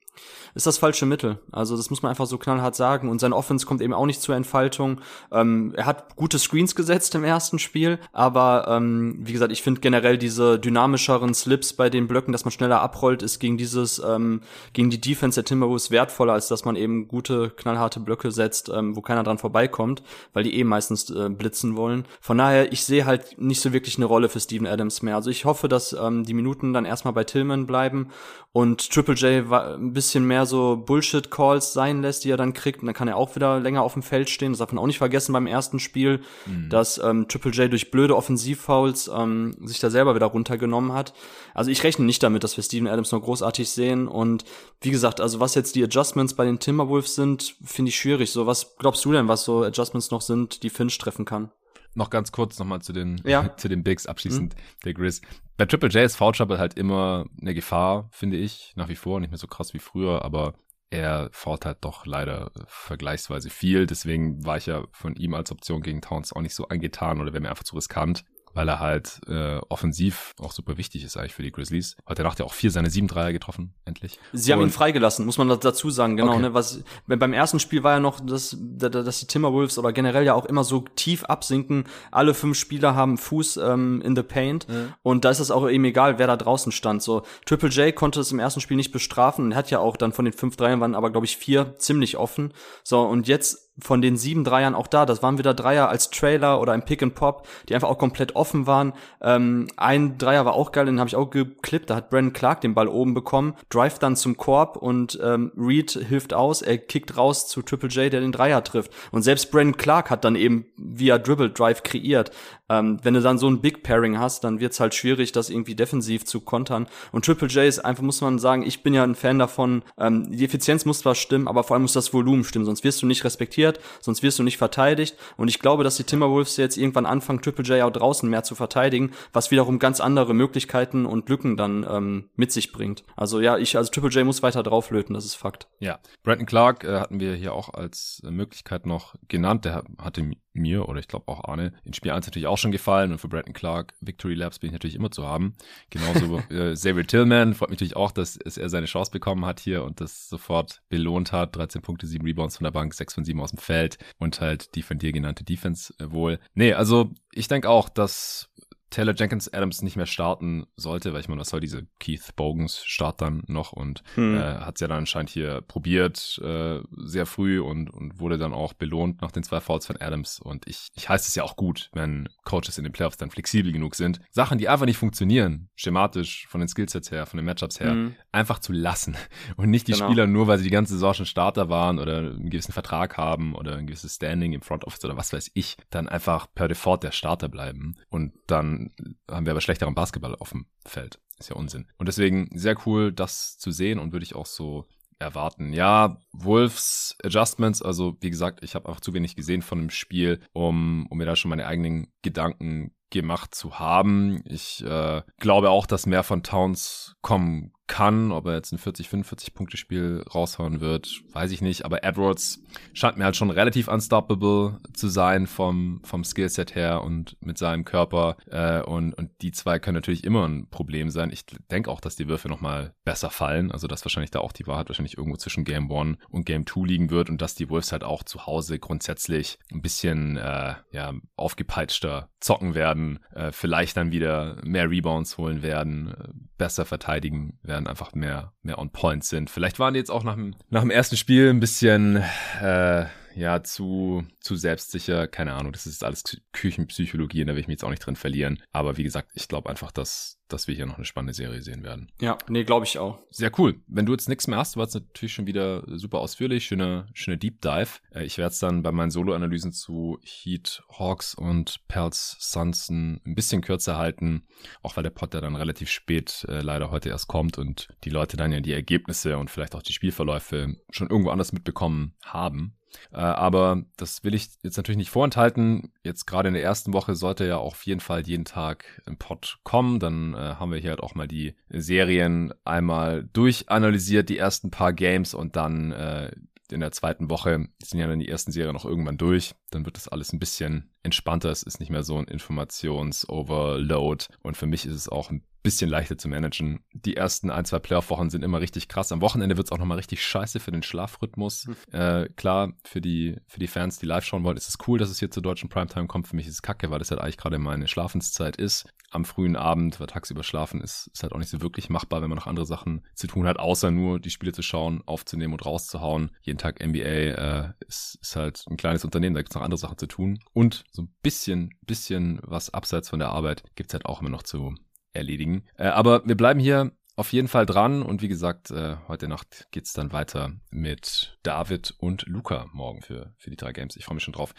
B: ist das falsche Mittel. Also das muss man einfach so knallhart sagen. Und sein Offense kommt eben auch nicht zur Entfaltung. Ähm, er hat gute Screens gesetzt im ersten Spiel, aber ähm, wie gesagt, ich finde generell diese dynamischeren Slips bei den Blöcken, dass man schneller abrollt, ist gegen dieses, ähm, gegen die Defense der Timberwolves wertvoller, als dass man eben gute, knallharte Blöcke setzt, ähm, wo keiner dran vorbeikommt, weil die eh meistens äh, blitzen wollen. Von daher, ich sehe halt nicht so wirklich eine Rolle für Steven Adams mehr. Also ich hoffe, dass ähm, die Minuten dann erstmal bei Tillman bleiben und Triple J ein bisschen mehr so Bullshit-Calls sein lässt, die er dann kriegt. Und dann kann er auch wieder länger auf dem Feld stehen. Das darf man auch nicht vergessen beim ersten Spiel, mhm. dass ähm, Triple J durch blöde Offensivfouls ähm, sich da selber wieder runtergenommen hat. Also ich rechne nicht damit, dass wir Steven Adams noch großartig sehen. Und wie gesagt, also was jetzt die Adjustments bei den Timberwolves sind, finde ich schwierig. So, was glaubst du denn, was so Adjustments noch sind, die Finch treffen kann?
A: Noch ganz kurz nochmal zu den, ja. *laughs* zu den Bigs abschließend, mhm. der Grizz. Bei Triple J ist Foul Trouble halt immer eine Gefahr, finde ich, nach wie vor, nicht mehr so krass wie früher, aber er fault halt doch leider vergleichsweise viel. Deswegen war ich ja von ihm als Option gegen Towns auch nicht so angetan oder wäre mir einfach zu riskant weil er halt äh, offensiv auch super wichtig ist eigentlich für die Grizzlies. Er Nacht ja auch vier seine sieben Dreier getroffen, endlich.
B: Sie und haben ihn freigelassen, muss man dazu sagen, genau. Okay. Ne, was beim ersten Spiel war ja noch, dass, dass die Timberwolves oder generell ja auch immer so tief absinken. Alle fünf Spieler haben Fuß ähm, in the paint mhm. und da ist es auch eben egal, wer da draußen stand. So Triple J konnte es im ersten Spiel nicht bestrafen und hat ja auch dann von den fünf Dreiern waren aber glaube ich vier ziemlich offen. So und jetzt von den sieben Dreiern auch da, das waren wieder Dreier als Trailer oder ein Pick and Pop, die einfach auch komplett offen waren. Ähm, ein Dreier war auch geil, den habe ich auch geklippt, da hat Brandon Clark den Ball oben bekommen, drive dann zum Korb und ähm, Reed hilft aus, er kickt raus zu Triple J, der den Dreier trifft. Und selbst Brandon Clark hat dann eben via Dribble Drive kreiert. Ähm, wenn du dann so ein Big Pairing hast, dann wird's halt schwierig, das irgendwie defensiv zu kontern. Und Triple J ist einfach, muss man sagen, ich bin ja ein Fan davon, ähm, die Effizienz muss zwar stimmen, aber vor allem muss das Volumen stimmen, sonst wirst du nicht respektiert wird, sonst wirst du nicht verteidigt. Und ich glaube, dass die Timberwolves jetzt irgendwann anfangen, Triple J auch draußen mehr zu verteidigen, was wiederum ganz andere Möglichkeiten und Lücken dann ähm, mit sich bringt. Also ja, ich, also Triple J muss weiter drauflöten, das ist Fakt.
A: Ja, Brandon Clark äh, hatten wir hier auch als Möglichkeit noch genannt. Der hatte mir oder ich glaube auch Arne in Spiel 1 natürlich auch schon gefallen und für Brandon Clark Victory Labs bin ich natürlich immer zu haben. Genauso *laughs* äh, Xavier Tillman freut mich natürlich auch, dass er seine Chance bekommen hat hier und das sofort belohnt hat. 13 Punkte, 7 Rebounds von der Bank, 6 von 7 aus dem Feld und halt die von dir genannte Defense äh, wohl. Nee, also ich denke auch, dass Taylor Jenkins Adams nicht mehr starten sollte, weil ich meine, was soll diese Keith Bogans Start dann noch und hm. äh, hat es ja dann anscheinend hier probiert äh, sehr früh und, und wurde dann auch belohnt nach den zwei Fouls von Adams und ich, ich heiße es ja auch gut, wenn Coaches in den Playoffs dann flexibel genug sind, Sachen, die einfach nicht funktionieren, schematisch, von den Skillsets her, von den Matchups her, hm. einfach zu lassen *laughs* und nicht die genau. Spieler nur, weil sie die ganze Saison schon Starter waren oder einen gewissen Vertrag haben oder ein gewisses Standing im Front Office oder was weiß ich, dann einfach per Default der Starter bleiben und dann haben wir aber schlechteren Basketball auf dem Feld. Ist ja Unsinn. Und deswegen sehr cool, das zu sehen und würde ich auch so erwarten. Ja, Wolves Adjustments, also wie gesagt, ich habe auch zu wenig gesehen von dem Spiel, um, um mir da schon meine eigenen Gedanken gemacht zu haben. Ich äh, glaube auch, dass mehr von Towns kommen kann. Ob er jetzt ein 40, 45 Punkte Spiel raushauen wird, weiß ich nicht. Aber Edwards scheint mir halt schon relativ unstoppable zu sein vom, vom Skillset her und mit seinem Körper. Äh, und, und die zwei können natürlich immer ein Problem sein. Ich denke auch, dass die Würfe nochmal besser fallen. Also, dass wahrscheinlich da auch die Wahrheit wahrscheinlich irgendwo zwischen Game 1 und Game 2 liegen wird und dass die Wolves halt auch zu Hause grundsätzlich ein bisschen äh, ja, aufgepeitschter zocken werden, äh, vielleicht dann wieder mehr Rebounds holen werden, äh, besser verteidigen werden werden, einfach mehr, mehr on point sind. Vielleicht waren die jetzt auch nach dem, nach dem ersten Spiel ein bisschen, äh, ja, zu, zu selbstsicher. Keine Ahnung, das ist alles Küchenpsychologie, da will ich mich jetzt auch nicht drin verlieren. Aber wie gesagt, ich glaube einfach, dass, dass wir hier noch eine spannende Serie sehen werden.
B: Ja, nee, glaube ich auch.
A: Sehr cool. Wenn du jetzt nichts mehr hast, war es natürlich schon wieder super ausführlich, schöne, schöne Deep Dive. Äh, ich werde es dann bei meinen Solo-Analysen zu Heat, Hawks und Pels Suns ein bisschen kürzer halten, auch weil der Pod ja dann relativ spät äh, leider heute erst kommt und die Leute dann ja die Ergebnisse und vielleicht auch die Spielverläufe schon irgendwo anders mitbekommen haben. Äh, aber das will ich jetzt natürlich nicht vorenthalten. Jetzt gerade in der ersten Woche sollte ja auch auf jeden Fall jeden Tag ein Pod kommen. Dann äh, haben wir hier halt auch mal die Serien einmal durchanalysiert, die ersten paar Games und dann äh, in der zweiten Woche sind ja dann die ersten Serien noch irgendwann durch. Dann wird das alles ein bisschen entspannter. Es ist nicht mehr so ein Informations-Overload. Und für mich ist es auch ein bisschen leichter zu managen. Die ersten ein, zwei Playoff-Wochen sind immer richtig krass. Am Wochenende wird es auch nochmal richtig scheiße für den Schlafrhythmus. Hm. Äh, klar, für die, für die Fans, die live schauen wollen, ist es cool, dass es hier zur deutschen Primetime kommt. Für mich ist es kacke, weil das halt eigentlich gerade meine Schlafenszeit ist. Am frühen Abend, weil tagsüber schlafen ist, ist halt auch nicht so wirklich machbar, wenn man noch andere Sachen zu tun hat, außer nur die Spiele zu schauen, aufzunehmen und rauszuhauen. Jeden Tag NBA äh, ist, ist halt ein kleines Unternehmen, da gibt es noch andere Sachen zu tun. Und so ein bisschen, bisschen was abseits von der Arbeit gibt es halt auch immer noch zu erledigen. Äh, aber wir bleiben hier auf jeden Fall dran und wie gesagt, äh, heute Nacht geht's dann weiter mit David und Luca morgen für, für die drei Games. Ich freue mich schon drauf.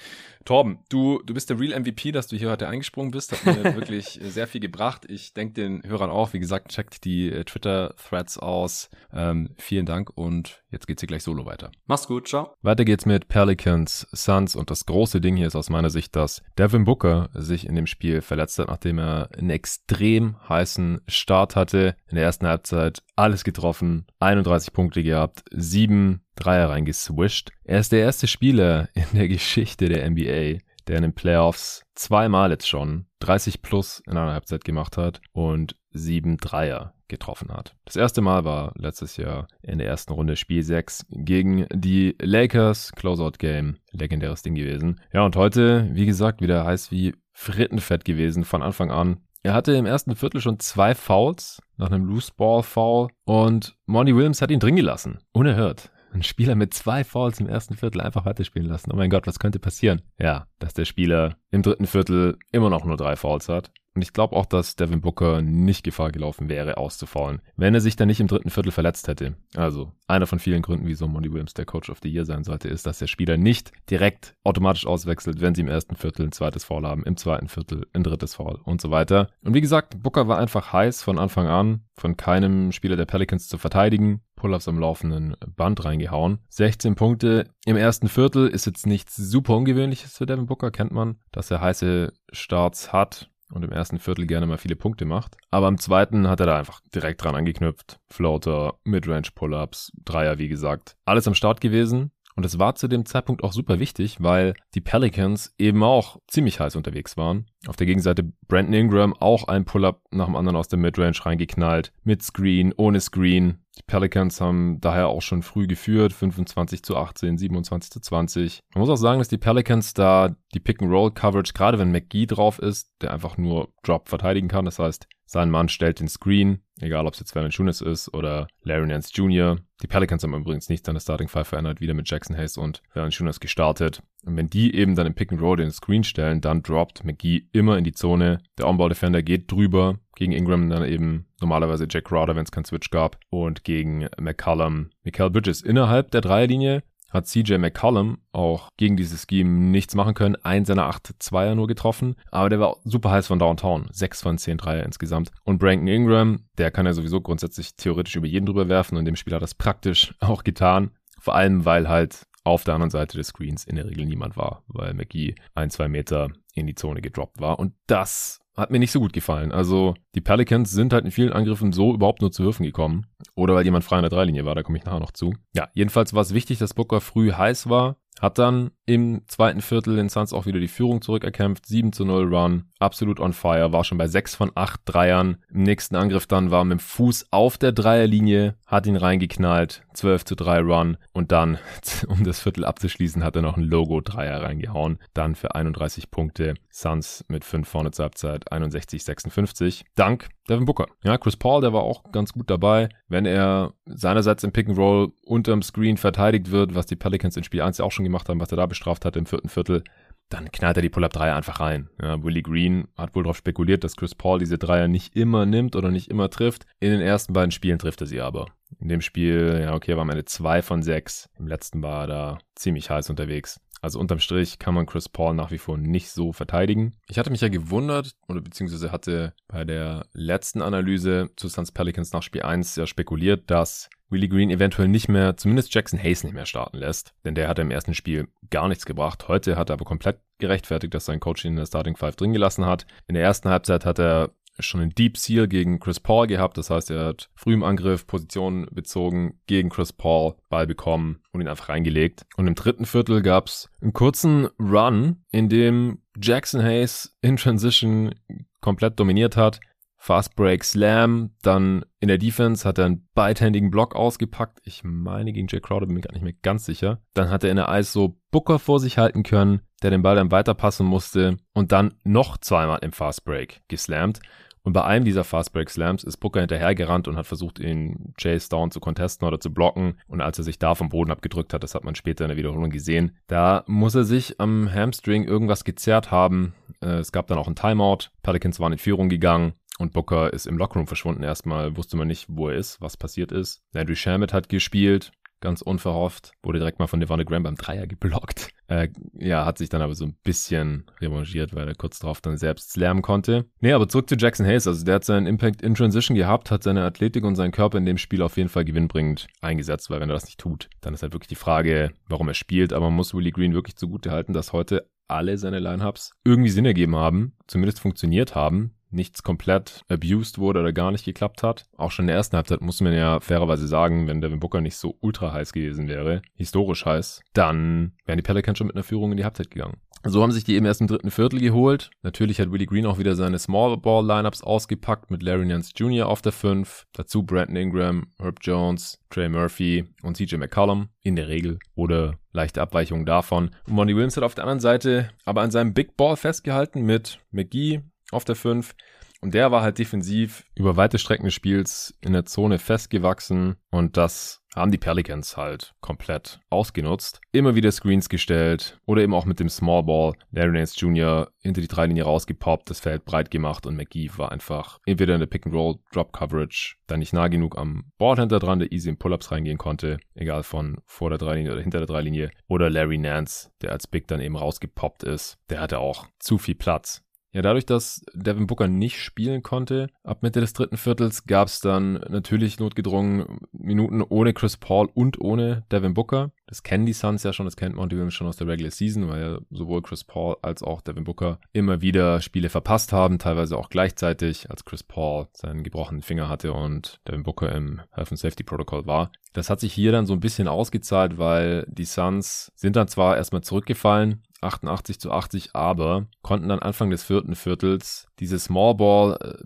A: Torben, du, du bist der Real MVP, dass du hier heute eingesprungen bist. Hat mir *laughs* wirklich sehr viel gebracht. Ich denke den Hörern auch. Wie gesagt, checkt die äh, Twitter-Threads aus. Ähm, vielen Dank und jetzt geht's hier gleich solo weiter.
B: Mach's gut, ciao.
A: Weiter geht's mit Pelicans, Suns und das große Ding hier ist aus meiner Sicht, dass Devin Booker sich in dem Spiel verletzt hat, nachdem er einen extrem heißen Start hatte. In der ersten ersten Halbzeit alles getroffen, 31 Punkte gehabt, 7 Dreier reingeswischt. Er ist der erste Spieler in der Geschichte der NBA, der in den Playoffs zweimal jetzt schon 30 plus in einer Halbzeit gemacht hat und 7 Dreier getroffen hat. Das erste Mal war letztes Jahr in der ersten Runde Spiel 6 gegen die Lakers. Closeout Game, legendäres Ding gewesen. Ja, und heute, wie gesagt, wieder heiß wie Frittenfett gewesen von Anfang an. Er hatte im ersten Viertel schon zwei Fouls nach einem Loose Ball Foul und Monty Williams hat ihn drin gelassen. Unerhört. Ein Spieler mit zwei Fouls im ersten Viertel einfach weiterspielen lassen. Oh mein Gott, was könnte passieren? Ja, dass der Spieler im dritten Viertel immer noch nur drei Fouls hat. Und ich glaube auch, dass Devin Booker nicht Gefahr gelaufen wäre, auszufallen, wenn er sich dann nicht im dritten Viertel verletzt hätte. Also, einer von vielen Gründen, wieso Monty Williams der Coach of the Year sein sollte, ist, dass der Spieler nicht direkt automatisch auswechselt, wenn sie im ersten Viertel ein zweites Foul haben, im zweiten Viertel ein drittes Foul und so weiter. Und wie gesagt, Booker war einfach heiß von Anfang an, von keinem Spieler der Pelicans zu verteidigen Pull-ups am laufenden Band reingehauen. 16 Punkte im ersten Viertel ist jetzt nichts super ungewöhnliches für Devin Booker, kennt man, dass er heiße Starts hat und im ersten Viertel gerne mal viele Punkte macht. Aber im zweiten hat er da einfach direkt dran angeknüpft. Floater, Midrange Pull-ups, Dreier, wie gesagt. Alles am Start gewesen. Und es war zu dem Zeitpunkt auch super wichtig, weil die Pelicans eben auch ziemlich heiß unterwegs waren. Auf der Gegenseite Brandon Ingram auch ein Pull-up nach dem anderen aus der Midrange reingeknallt. Mit Screen, ohne Screen. Die Pelicans haben daher auch schon früh geführt, 25 zu 18, 27 zu 20. Man muss auch sagen, dass die Pelicans da die Pick-and-Roll-Coverage, gerade wenn McGee drauf ist, der einfach nur Drop verteidigen kann, das heißt, sein Mann stellt den Screen, egal ob es jetzt Valanciunas ist oder Larry Nance Jr. Die Pelicans haben übrigens nicht seine Starting Five verändert, wieder mit Jackson Hayes und Valanciunas gestartet. Und wenn die eben dann im Pick and Roll den Screen stellen, dann droppt McGee immer in die Zone. Der On-Ball Defender geht drüber gegen Ingram, dann eben normalerweise Jack Crowder, wenn es keinen Switch gab und gegen McCallum, Michael Bridges innerhalb der Dreierlinie hat CJ McCollum auch gegen dieses Scheme nichts machen können. Ein seiner acht Zweier nur getroffen, aber der war super heiß von Downtown. Sechs von zehn Dreier insgesamt. Und Brandon Ingram, der kann ja sowieso grundsätzlich theoretisch über jeden drüber werfen und dem Spiel hat das praktisch *laughs* auch getan. Vor allem, weil halt auf der anderen Seite des Screens in der Regel niemand war, weil McGee ein, zwei Meter in die Zone gedroppt war. Und das hat mir nicht so gut gefallen. Also die Pelicans sind halt in vielen Angriffen so überhaupt nur zu Würfen gekommen. Oder weil jemand frei in der Dreilinie war, da komme ich nachher noch zu. Ja, jedenfalls war es wichtig, dass Booker früh heiß war. Hat dann im zweiten Viertel den Suns auch wieder die Führung zurückerkämpft. 7 zu 0 Run. Absolut on fire. War schon bei 6 von 8 Dreiern. Im nächsten Angriff dann war mit dem Fuß auf der Dreierlinie. Hat ihn reingeknallt. 12 zu 3 Run. Und dann, *laughs* um das Viertel abzuschließen, hat er noch ein Logo-Dreier reingehauen. Dann für 31 Punkte. Suns mit 5 vorne zur Halbzeit. 61, 56. Dank Devin Booker. Ja, Chris Paul, der war auch ganz gut dabei. Wenn er seinerseits im Pick and Roll unterm Screen verteidigt wird, was die Pelicans in Spiel 1 ja auch schon gemacht haben, was er da bestraft hat im vierten Viertel, dann knallt er die Pull-Up 3 einfach rein. Ja, Willie Green hat wohl darauf spekuliert, dass Chris Paul diese Dreier nicht immer nimmt oder nicht immer trifft. In den ersten beiden Spielen trifft er sie aber. In dem Spiel, ja, okay, war am Ende 2 von 6. Im letzten war er da ziemlich heiß unterwegs. Also unterm Strich kann man Chris Paul nach wie vor nicht so verteidigen. Ich hatte mich ja gewundert, oder beziehungsweise hatte bei der letzten Analyse zu Suns Pelicans nach Spiel 1 ja spekuliert, dass Willie Green eventuell nicht mehr, zumindest Jackson Hayes nicht mehr starten lässt. Denn der hat im ersten Spiel gar nichts gebracht. Heute hat er aber komplett gerechtfertigt, dass sein Coach ihn in der Starting Five drin gelassen hat. In der ersten Halbzeit hat er schon einen Deep Seal gegen Chris Paul gehabt. Das heißt, er hat früh im Angriff Position bezogen gegen Chris Paul, Ball bekommen und ihn einfach reingelegt. Und im dritten Viertel gab es einen kurzen Run, in dem Jackson Hayes in Transition komplett dominiert hat. Fast Break Slam, dann in der Defense hat er einen beidhändigen Block ausgepackt. Ich meine gegen Jay Crowder, bin mir gar nicht mehr ganz sicher. Dann hat er in der Eis so Booker vor sich halten können, der den Ball dann weiterpassen musste und dann noch zweimal im Fast Break geslammt. Und bei einem dieser Fastbreak Slams ist Booker hinterhergerannt und hat versucht, ihn Chase down zu contesten oder zu blocken. Und als er sich da vom Boden abgedrückt hat, das hat man später in der Wiederholung gesehen, da muss er sich am Hamstring irgendwas gezerrt haben. Äh, es gab dann auch ein Timeout. Pelicans waren in Führung gegangen. Und Booker ist im Lockroom verschwunden. Erstmal wusste man nicht, wo er ist, was passiert ist. Landry Shamet hat gespielt ganz unverhofft. Wurde direkt mal von Devonta Graham beim Dreier geblockt. Äh, ja, hat sich dann aber so ein bisschen revanchiert, weil er kurz darauf dann selbst slammen konnte. Nee, aber zurück zu Jackson Hayes. Also der hat seinen Impact in Transition gehabt, hat seine Athletik und seinen Körper in dem Spiel auf jeden Fall gewinnbringend eingesetzt, weil wenn er das nicht tut, dann ist halt wirklich die Frage, warum er spielt. Aber man muss Willie Green wirklich zugute halten, dass heute alle seine Lineups irgendwie Sinn ergeben haben, zumindest funktioniert haben nichts komplett abused wurde oder gar nicht geklappt hat. Auch schon in der ersten Halbzeit muss man ja fairerweise sagen, wenn Devin Booker nicht so ultra heiß gewesen wäre, historisch heiß, dann wären die Pelicans schon mit einer Führung in die Halbzeit gegangen. So haben sich die eben erst im dritten Viertel geholt. Natürlich hat Willie Green auch wieder seine Small Ball Lineups ausgepackt mit Larry Nance Jr. auf der 5, dazu Brandon Ingram, Herb Jones, Trey Murphy und CJ McCollum in der Regel oder leichte Abweichungen davon. Und Monty Williams hat auf der anderen Seite aber an seinem Big Ball festgehalten mit McGee, auf der 5. Und der war halt defensiv über weite Strecken des Spiels in der Zone festgewachsen und das haben die Pelicans halt komplett ausgenutzt. Immer wieder Screens gestellt oder eben auch mit dem Small Ball. Larry Nance Jr. hinter die Dreilinie rausgepoppt, das Feld breit gemacht und McGee war einfach entweder in der Pick and Roll Drop Coverage, dann nicht nah genug am Ballhändler dran, der easy in Pull-Ups reingehen konnte, egal von vor der Dreilinie oder hinter der Dreilinie oder Larry Nance, der als Big dann eben rausgepoppt ist. Der hatte auch zu viel Platz Ja, dadurch, dass Devin Booker nicht spielen konnte, ab Mitte des dritten Viertels gab es dann natürlich notgedrungen Minuten ohne Chris Paul und ohne Devin Booker. Das kennen die Suns ja schon, das kennt Monty Williams schon aus der Regular Season, weil ja sowohl Chris Paul als auch Devin Booker immer wieder Spiele verpasst haben, teilweise auch gleichzeitig, als Chris Paul seinen gebrochenen Finger hatte und Devin Booker im Health and Safety Protocol war. Das hat sich hier dann so ein bisschen ausgezahlt, weil die Suns sind dann zwar erstmal zurückgefallen, 88 zu 80, aber konnten dann Anfang des vierten Viertels diese Small Ball äh,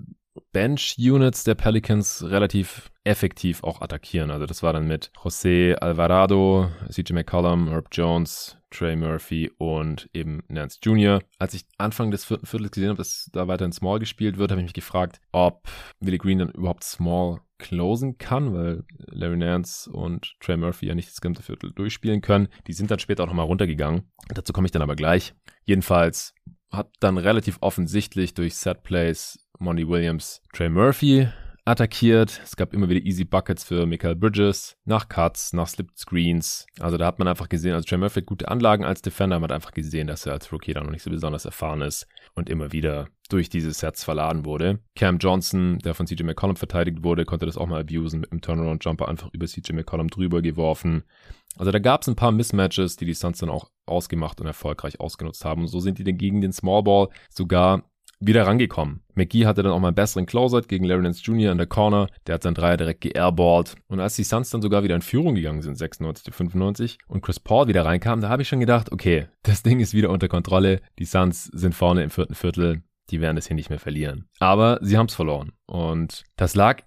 A: Bench Units der Pelicans relativ effektiv auch attackieren. Also das war dann mit José Alvarado, CJ McCollum, Herb Jones, Trey Murphy und eben Nance Jr. Als ich Anfang des vierten Viertels gesehen habe, dass da weiterhin Small gespielt wird, habe ich mich gefragt, ob Willie Green dann überhaupt Small closen kann, weil Larry Nance und Trey Murphy ja nicht das gesamte Viertel durchspielen können. Die sind dann später auch nochmal runtergegangen. Dazu komme ich dann aber gleich. Jedenfalls hat dann relativ offensichtlich durch Set Plays Monty Williams Trey Murphy attackiert. Es gab immer wieder easy Buckets für Michael Bridges, nach Cuts, nach Slipped Screens. Also da hat man einfach gesehen, also Trey Murphy hat gute Anlagen als Defender, man hat einfach gesehen, dass er als Rookie da noch nicht so besonders erfahren ist und immer wieder durch diese Sets verladen wurde. Cam Johnson, der von CJ McCollum verteidigt wurde, konnte das auch mal abusen mit einem Turnaround-Jumper einfach über CJ McCollum drüber geworfen. Also da gab es ein paar Mismatches, die die Suns dann auch ausgemacht und erfolgreich ausgenutzt haben. Und so sind die dann gegen den Small Ball sogar wieder rangekommen. McGee hatte dann auch mal einen besseren Closeout gegen Larry Nance Jr. in der Corner. Der hat seinen Dreier direkt geairballt. Und als die Suns dann sogar wieder in Führung gegangen sind, 96 zu 95, und Chris Paul wieder reinkam, da habe ich schon gedacht, okay, das Ding ist wieder unter Kontrolle. Die Suns sind vorne im vierten Viertel. Die werden das hier nicht mehr verlieren. Aber sie haben es verloren. Und das lag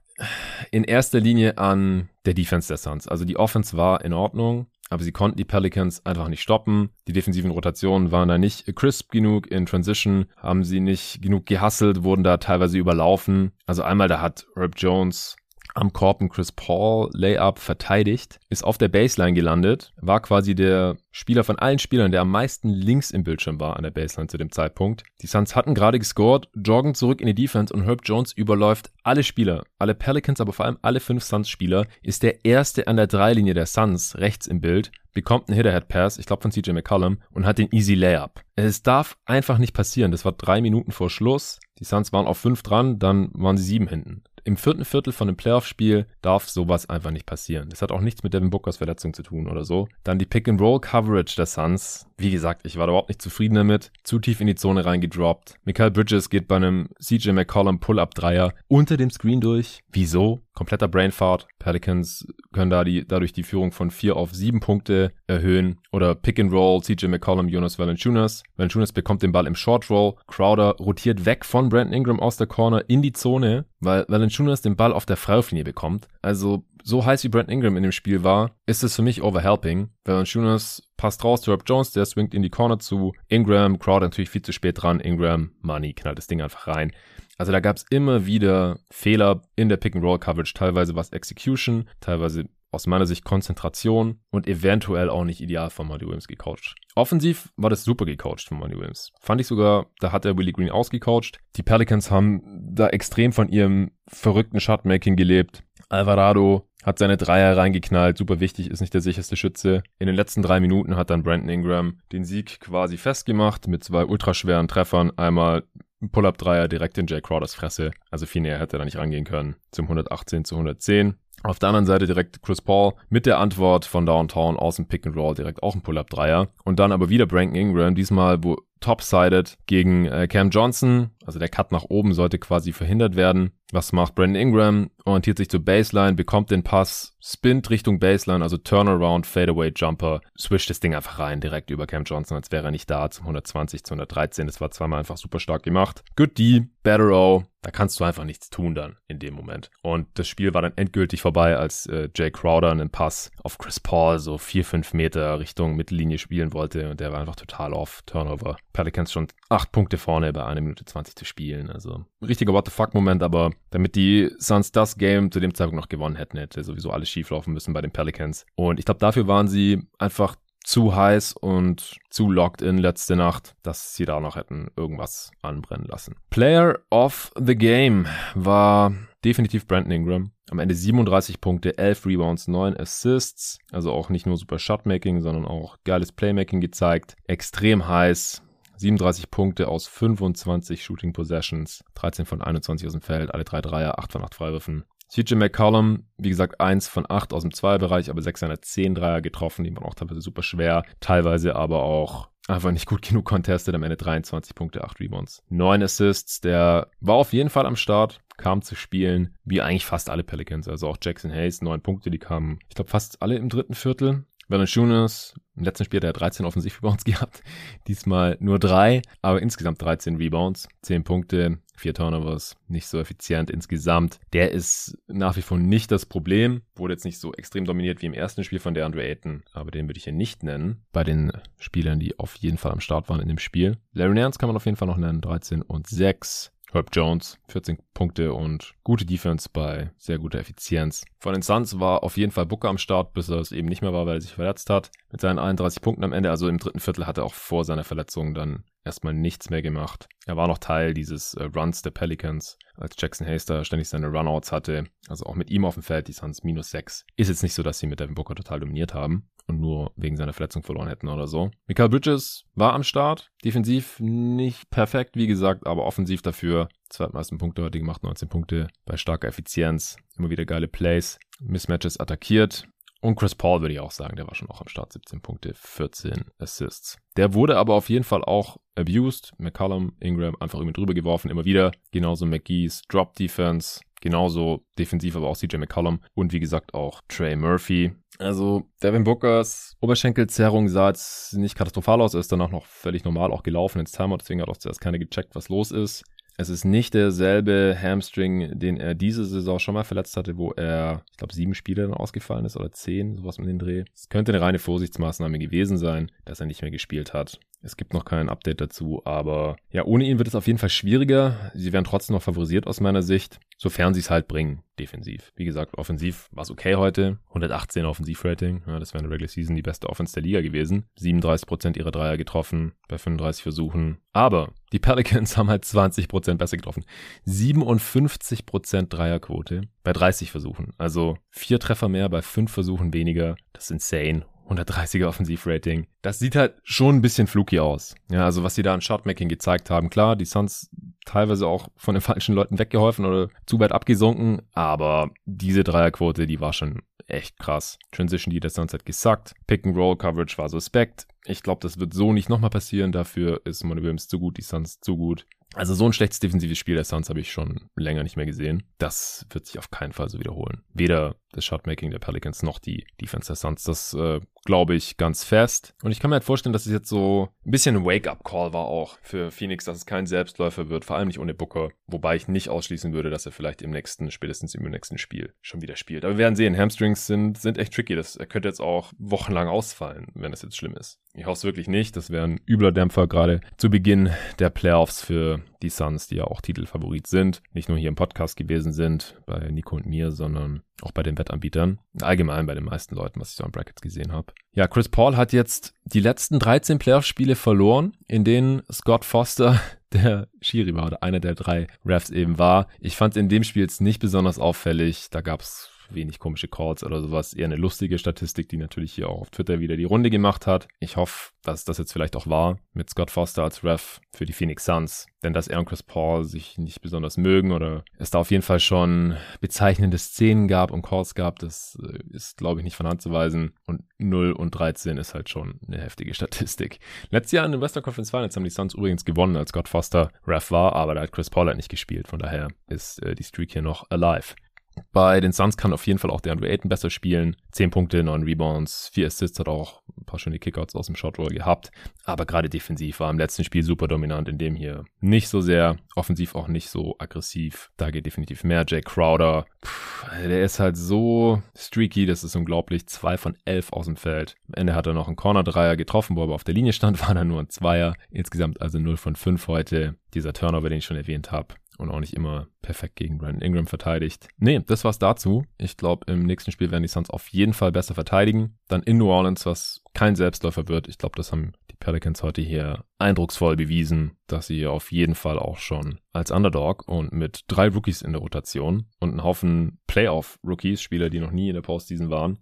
A: in erster Linie an der Defense der Suns. Also die Offense war in Ordnung aber sie konnten die Pelicans einfach nicht stoppen. Die defensiven Rotationen waren da nicht crisp genug in Transition, haben sie nicht genug gehasselt, wurden da teilweise überlaufen. Also einmal da hat Herb Jones am Korb ein Chris Paul Layup verteidigt, ist auf der Baseline gelandet, war quasi der Spieler von allen Spielern, der am meisten links im Bildschirm war an der Baseline zu dem Zeitpunkt. Die Suns hatten gerade gescored, joggen zurück in die Defense und Herb Jones überläuft alle Spieler, alle Pelicans, aber vor allem alle fünf Suns-Spieler, ist der erste an der Dreilinie der Suns rechts im Bild, bekommt einen Hitterhead-Pass, ich glaube von CJ McCollum, und hat den Easy Layup. Es darf einfach nicht passieren. Das war drei Minuten vor Schluss. Die Suns waren auf fünf dran, dann waren sie sieben hinten im vierten Viertel von einem Playoff-Spiel darf sowas einfach nicht passieren. Das hat auch nichts mit Devin Bookers Verletzung zu tun oder so. Dann die Pick-and-Roll-Coverage der Suns. Wie gesagt, ich war überhaupt nicht zufrieden damit. Zu tief in die Zone reingedroppt. Michael Bridges geht bei einem CJ McCollum Pull-Up-Dreier unter dem Screen durch. Wieso? Kompletter Brainfart. Pelicans können da die, dadurch die Führung von vier auf sieben Punkte erhöhen. Oder Pick and Roll, CJ McCollum, Jonas Valanciunas. Valanciunas bekommt den Ball im Short Roll. Crowder rotiert weg von Brandon Ingram aus der Corner in die Zone, weil Valanciunas den Ball auf der Freiwurflinie bekommt. Also so heiß wie Brandon Ingram in dem Spiel war, ist es für mich overhelping. Valanciunas passt raus zu Rob Jones, der swingt in die Corner zu Ingram. Crowder natürlich viel zu spät dran. Ingram, Money, knallt das Ding einfach rein. Also da gab es immer wieder Fehler in der Pick-and-Roll-Coverage, teilweise was Execution, teilweise aus meiner Sicht Konzentration und eventuell auch nicht ideal von Monty Williams gecoacht. Offensiv war das super gecoacht von Monty Williams. Fand ich sogar, da hat er Willie Green ausgecoacht. Die Pelicans haben da extrem von ihrem verrückten Shotmaking gelebt. Alvarado hat seine Dreier reingeknallt, super wichtig, ist nicht der sicherste Schütze. In den letzten drei Minuten hat dann Brandon Ingram den Sieg quasi festgemacht mit zwei ultraschweren Treffern. Einmal Pull-Up-Dreier direkt in Jay Crowders Fresse. Also viel näher hätte er da nicht rangehen können. Zum 118 zu 110. Auf der anderen Seite direkt Chris Paul mit der Antwort von Downtown aus dem Pick and Roll direkt auch ein Pull-Up-Dreier. Und dann aber wieder Brandon Ingram, diesmal wo top-sided gegen äh, Cam Johnson. Also der Cut nach oben sollte quasi verhindert werden. Was macht Brandon Ingram? Orientiert sich zur Baseline, bekommt den Pass, spinnt Richtung Baseline, also Turnaround, Fadeaway Jumper, swischt das Ding einfach rein, direkt über Cam Johnson, als wäre er nicht da, zum 120, zu 113. Das war zweimal einfach super stark gemacht. Good D, better O. Da kannst du einfach nichts tun dann in dem Moment. Und das Spiel war dann endgültig vorbei, als äh, Jay Crowder einen Pass auf Chris Paul so vier, fünf Meter Richtung Mittellinie spielen wollte und der war einfach total off. Turnover. Pelicans schon acht Punkte vorne bei einer Minute 20 zu spielen. Also richtiger What the fuck Moment, aber damit die Suns das Game zu dem Zeitpunkt noch gewonnen hätten, hätte sowieso alles schieflaufen müssen bei den Pelicans. Und ich glaube, dafür waren sie einfach zu heiß und zu locked in letzte Nacht, dass sie da noch hätten irgendwas anbrennen lassen. Player of the Game war definitiv Brandon Ingram. Am Ende 37 Punkte, 11 Rebounds, 9 Assists. Also auch nicht nur super Shotmaking, sondern auch geiles Playmaking gezeigt. Extrem heiß. 37 Punkte aus 25 Shooting Possessions, 13 von 21 aus dem Feld, alle drei Dreier, 8 von 8 Freiwürfen. CJ McCollum, wie gesagt, 1 von 8 aus dem Zweierbereich, aber 6 seiner 10 Dreier getroffen, die waren auch teilweise super schwer, teilweise aber auch einfach nicht gut genug contested, am Ende 23 Punkte, 8 Rebounds, 9 Assists, der war auf jeden Fall am Start, kam zu spielen, wie eigentlich fast alle Pelicans, also auch Jackson Hayes, 9 Punkte, die kamen, ich glaube, fast alle im dritten Viertel, Valanciunas, im letzten Spiel hat er 13 Offensiv-Rebounds *laughs* gehabt, diesmal nur drei, aber insgesamt 13 Rebounds, 10 Punkte, 4 Turnovers, nicht so effizient insgesamt. Der ist nach wie vor nicht das Problem, wurde jetzt nicht so extrem dominiert wie im ersten Spiel von der Andre Ayton, aber den würde ich hier nicht nennen, bei den Spielern, die auf jeden Fall am Start waren in dem Spiel. Larry Nance kann man auf jeden Fall noch nennen, 13 und 6. Herb Jones, 14 Punkte und gute Defense bei sehr guter Effizienz. Von den Suns war auf jeden Fall Booker am Start, bis er es eben nicht mehr war, weil er sich verletzt hat. Mit seinen 31 Punkten am Ende, also im dritten Viertel, hat er auch vor seiner Verletzung dann erstmal nichts mehr gemacht. Er war noch Teil dieses äh, Runs der Pelicans, als Jackson Haster ständig seine Runouts hatte. Also auch mit ihm auf dem Feld, die Suns minus 6. Ist jetzt nicht so, dass sie mit Devin Booker total dominiert haben und nur wegen seiner Verletzung verloren hätten oder so. Michael Bridges war am Start. Defensiv nicht perfekt, wie gesagt, aber offensiv dafür. Zweitmeisten Punkte heute gemacht, 19 Punkte bei starker Effizienz. Immer wieder geile Plays. Mismatches attackiert. Und Chris Paul würde ich auch sagen, der war schon auch am Start, 17 Punkte, 14 Assists. Der wurde aber auf jeden Fall auch abused. McCollum, Ingram einfach irgendwie drüber geworfen, immer wieder. Genauso McGee's Drop Defense, genauso defensiv aber auch CJ McCollum und wie gesagt auch Trey Murphy. Also Devin Bookers Oberschenkelzerrung sah jetzt nicht katastrophal aus, er ist danach noch völlig normal auch gelaufen ins Timeout, deswegen hat auch zuerst keiner gecheckt, was los ist. Es ist nicht derselbe Hamstring, den er diese Saison schon mal verletzt hatte, wo er, ich glaube, sieben Spiele dann ausgefallen ist oder zehn, sowas mit den Dreh. Es könnte eine reine Vorsichtsmaßnahme gewesen sein, dass er nicht mehr gespielt hat. Es gibt noch kein Update dazu, aber ja, ohne ihn wird es auf jeden Fall schwieriger. Sie werden trotzdem noch favorisiert aus meiner Sicht, sofern sie es halt bringen, defensiv. Wie gesagt, offensiv war es okay heute. 118 Offensivrating, ja, das wäre in der Regular Season die beste Offense der Liga gewesen. 37% ihrer Dreier getroffen bei 35 Versuchen. Aber die Pelicans *laughs* haben halt 20% besser getroffen. 57% Dreierquote bei 30 Versuchen. Also vier Treffer mehr bei fünf Versuchen weniger. Das ist insane. 130er Offensivrating. Das sieht halt schon ein bisschen fluky aus. Ja, also was sie da an Shotmaking gezeigt haben. Klar, die Suns teilweise auch von den *laughs* falschen Leuten weggeholfen oder zu weit abgesunken, aber diese Dreierquote, die war schon echt krass. Transition, die der Suns hat gesackt. Pick and Roll Coverage war suspekt. Ich glaube, das wird so nicht nochmal passieren. Dafür ist Money Williams zu gut, die Suns zu gut. Also so ein schlechtes defensives Spiel der Suns habe ich schon länger nicht mehr gesehen. Das wird sich auf keinen Fall so wiederholen. Weder das Shotmaking der Pelicans noch die Defense der Suns. Das äh, glaube ich ganz fest. Und ich kann mir halt vorstellen, dass es jetzt so ein bisschen ein Wake-up-Call war auch für Phoenix, dass es kein Selbstläufer wird, vor allem nicht ohne Booker. Wobei ich nicht ausschließen würde, dass er vielleicht im nächsten, spätestens im nächsten Spiel schon wieder spielt. Aber wir werden sehen, Hamstrings sind, sind echt tricky. Das er könnte jetzt auch wochenlang ausfallen, wenn das jetzt schlimm ist. Ich hoffe es wirklich nicht. Das wäre ein übler Dämpfer gerade zu Beginn der Playoffs für die Suns, die ja auch Titelfavorit sind. Nicht nur hier im Podcast gewesen sind, bei Nico und mir, sondern auch bei den Wettanbietern. Allgemein bei den meisten Leuten, was ich so an Brackets gesehen habe. Ja, Chris Paul hat jetzt die letzten 13 Playoff-Spiele verloren, in denen Scott Foster *laughs* der Schiri war oder einer der drei Refs eben war. Ich fand in dem Spiel jetzt nicht besonders auffällig. Da gab es wenig komische Calls oder sowas. Eher eine lustige Statistik, die natürlich hier auch auf Twitter wieder die Runde gemacht hat. Ich hoffe, dass das jetzt vielleicht auch war mit Scott Foster als Ref für die Phoenix Suns. Denn dass er und Chris Paul sich nicht besonders mögen oder es da auf jeden Fall schon bezeichnende Szenen gab und Calls gab, das äh, ist, glaube ich, nicht von Hand zu weisen. Und 0 und 13 ist halt schon eine heftige Statistik. Letztes Jahr in den Western Conference Finals haben die Suns übrigens gewonnen, als Scott Foster Ref war, aber da hat Chris Paul halt nicht gespielt. Von daher ist äh, die Streak hier noch alive. Bei den Suns kann auf jeden Fall auch der Andrew Ayton besser spielen. 10 Punkte, 9 Rebounds, 4 Assists, hat auch ein paar schöne Kickouts aus dem Shotroll gehabt. Aber gerade defensiv war im letzten Spiel super dominant, in dem hier nicht so sehr, offensiv auch nicht so aggressiv. Da geht definitiv mehr. Jay Crowder, pff, der ist halt so streaky, das ist unglaublich. 2 von 11 aus dem Feld. Am Ende hat er noch einen Corner-Dreier getroffen, wo er aber auf der Linie stand, *laughs* war dann nur ein Zweier. Insgesamt also 0 von 5 heute. Dieser Turnover, den ich schon erwähnt habe und auch nicht immer perfekt gegen Brandon Ingram verteidigt. Nee, das war's dazu. Ich glaube, im nächsten Spiel werden die Suns auf jeden Fall besser verteidigen. Dann in New Orleans, was kein Selbstläufer wird. Ich glaube, das haben die Pelicans heute hier eindrucksvoll bewiesen, dass sie auf jeden Fall auch schon als Underdog und mit drei Rookies in der Rotation und einen Haufen Playoff-Rookies, Spieler, die noch nie in der Postseason waren,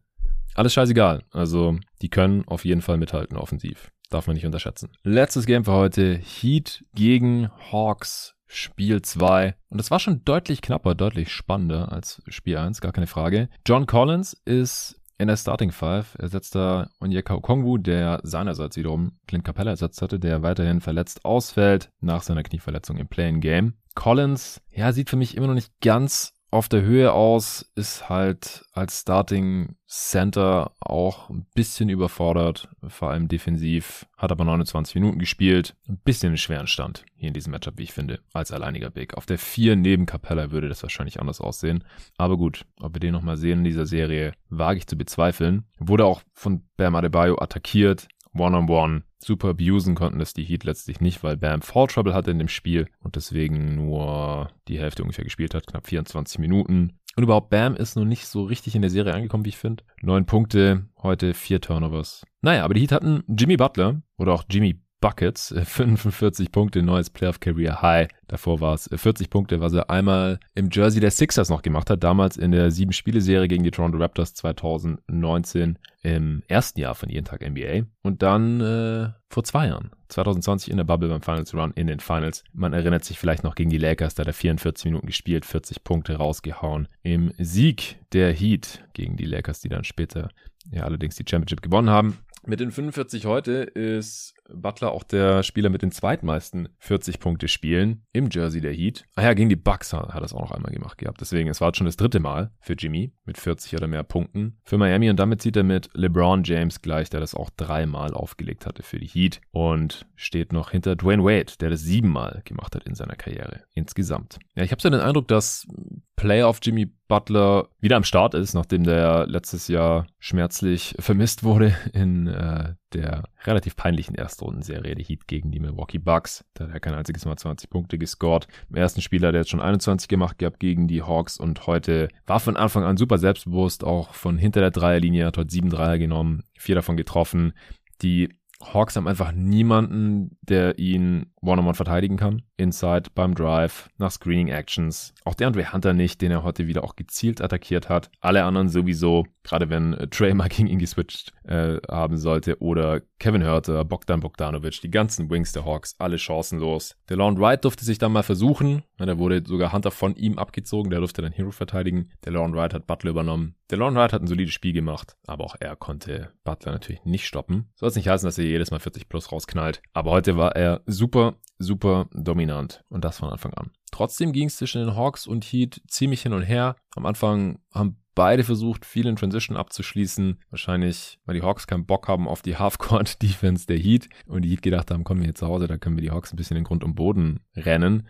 A: alles scheißegal. Also, die können auf jeden Fall mithalten offensiv. darf man nicht unterschätzen. Letztes Game für heute. Heat gegen Hawks. Spiel 2. Und das war schon deutlich knapper, deutlich spannender als Spiel 1, gar keine Frage. John Collins ist in der Starting Five. Er setzt da Onyeka Okongwu, der seinerseits wiederum Clint Capella ersetzt hatte, der weiterhin verletzt ausfällt nach seiner Knieverletzung im Playing Game. Collins, ja, sieht für mich immer noch nicht ganz auf der Höhe aus, ist halt als Starting Center auch ein bisschen überfordert, vor allem defensiv, hat aber 29 Minuten gespielt, ein bisschen einen schweren Stand hier in diesem Matchup, wie ich finde, als alleiniger Big. Auf der 4 neben Capella würde das wahrscheinlich anders aussehen, aber gut, ob wir den nochmal sehen in dieser Serie, wage ich zu bezweifeln. Wurde auch von Bam Adebayo attackiert, One-on-One super abusen konnten das die Heat letztlich nicht, weil Bam Fall Trouble hatte in dem Spiel und deswegen nur die Hälfte ungefähr gespielt hat, knapp 24 Minuten. Und überhaupt Bam ist noch nicht so richtig in der Serie angekommen, wie ich finde. Neun Punkte, heute vier Turnovers. Naja, aber die Heat hatten Jimmy Butler oder auch Jimmy Buckets, 45 äh, Punkte, neues Playoff Career High. Davor war es 40 äh, Punkte, was er einmal im Jersey der Sixers noch gemacht hat, damals in der sieben Spiele Serie gegen die Toronto Raptors 2019 im ersten Jahr von jeden Tag NBA und dann äh, vor zwei Jahren, 2020 in der Bubble beim Finals Run in den Finals. Man erinnert sich vielleicht noch gegen die Lakers, da hat er 44 Minuten gespielt, 40 Punkte rausgehauen im Sieg der Heat gegen die Lakers, die dann später ja allerdings die Championship gewonnen haben. Mit den 45 heute ist Butler auch der Spieler mit den zweitmeisten 40 Punkte Spielen im Jersey der Heat. Ah ja, gegen die Bucks hat er es auch noch einmal gemacht gehabt. Deswegen, es war schon das dritte Mal für Jimmy mit 40 oder mehr Punkten für Miami und damit zieht er mit LeBron James gleich, der das auch dreimal aufgelegt hatte für die Heat und steht noch hinter Dwayne Wade, der das siebenmal gemacht hat in seiner Karriere insgesamt. Ja, ich habe so den Eindruck, dass Playoff Jimmy Butler wieder am Start ist, nachdem der letztes Jahr schmerzlich vermisst wurde in äh, der relativ peinlichen Erstrundenserie der Heat gegen die Milwaukee Bucks. Da hat er kein einziges Mal 20 Punkte gescored. Im ersten Spiel hat er jetzt schon 21 gemacht gehabt gegen die Hawks und heute war von Anfang an super selbstbewusst, auch von hinter der Dreierlinie, hat heute sieben Dreier genommen, vier davon getroffen. Die Hawks haben einfach niemanden, der ihn One-on-One verteidigen kann. Inside, beim Drive, nach Screening Actions. Auch der Andre Hunter nicht, den er heute wieder auch gezielt attackiert hat. Alle anderen sowieso, gerade wenn äh, Trey mal *laughs* gegen ihn geswitcht äh, haben sollte. Oder Kevin Hörter, Bogdan Bogdanovic, die ganzen Wings der Hawks, alle chancenlos. Der Lone Wright durfte sich dann mal versuchen. Ja, da wurde sogar Hunter von ihm abgezogen. Der durfte dann Hero verteidigen. Der Lone Wright hat Butler übernommen. Der Lone Wright hat ein solides Spiel gemacht. Aber auch er konnte Butler natürlich nicht stoppen. Soll es nicht heißen, dass er jedes Mal 40 plus rausknallt. Aber heute war er super super, dominant. Und das von Anfang an. Trotzdem ging es zwischen den Hawks und Heat ziemlich hin und her. Am Anfang haben beide versucht, viel in Transition abzuschließen. Wahrscheinlich, weil die Hawks keinen Bock haben auf die Half-Court-Defense der Heat. Und die Heat gedacht haben, kommen wir hier zu Hause, da können wir die Hawks ein bisschen in Grund und Boden rennen.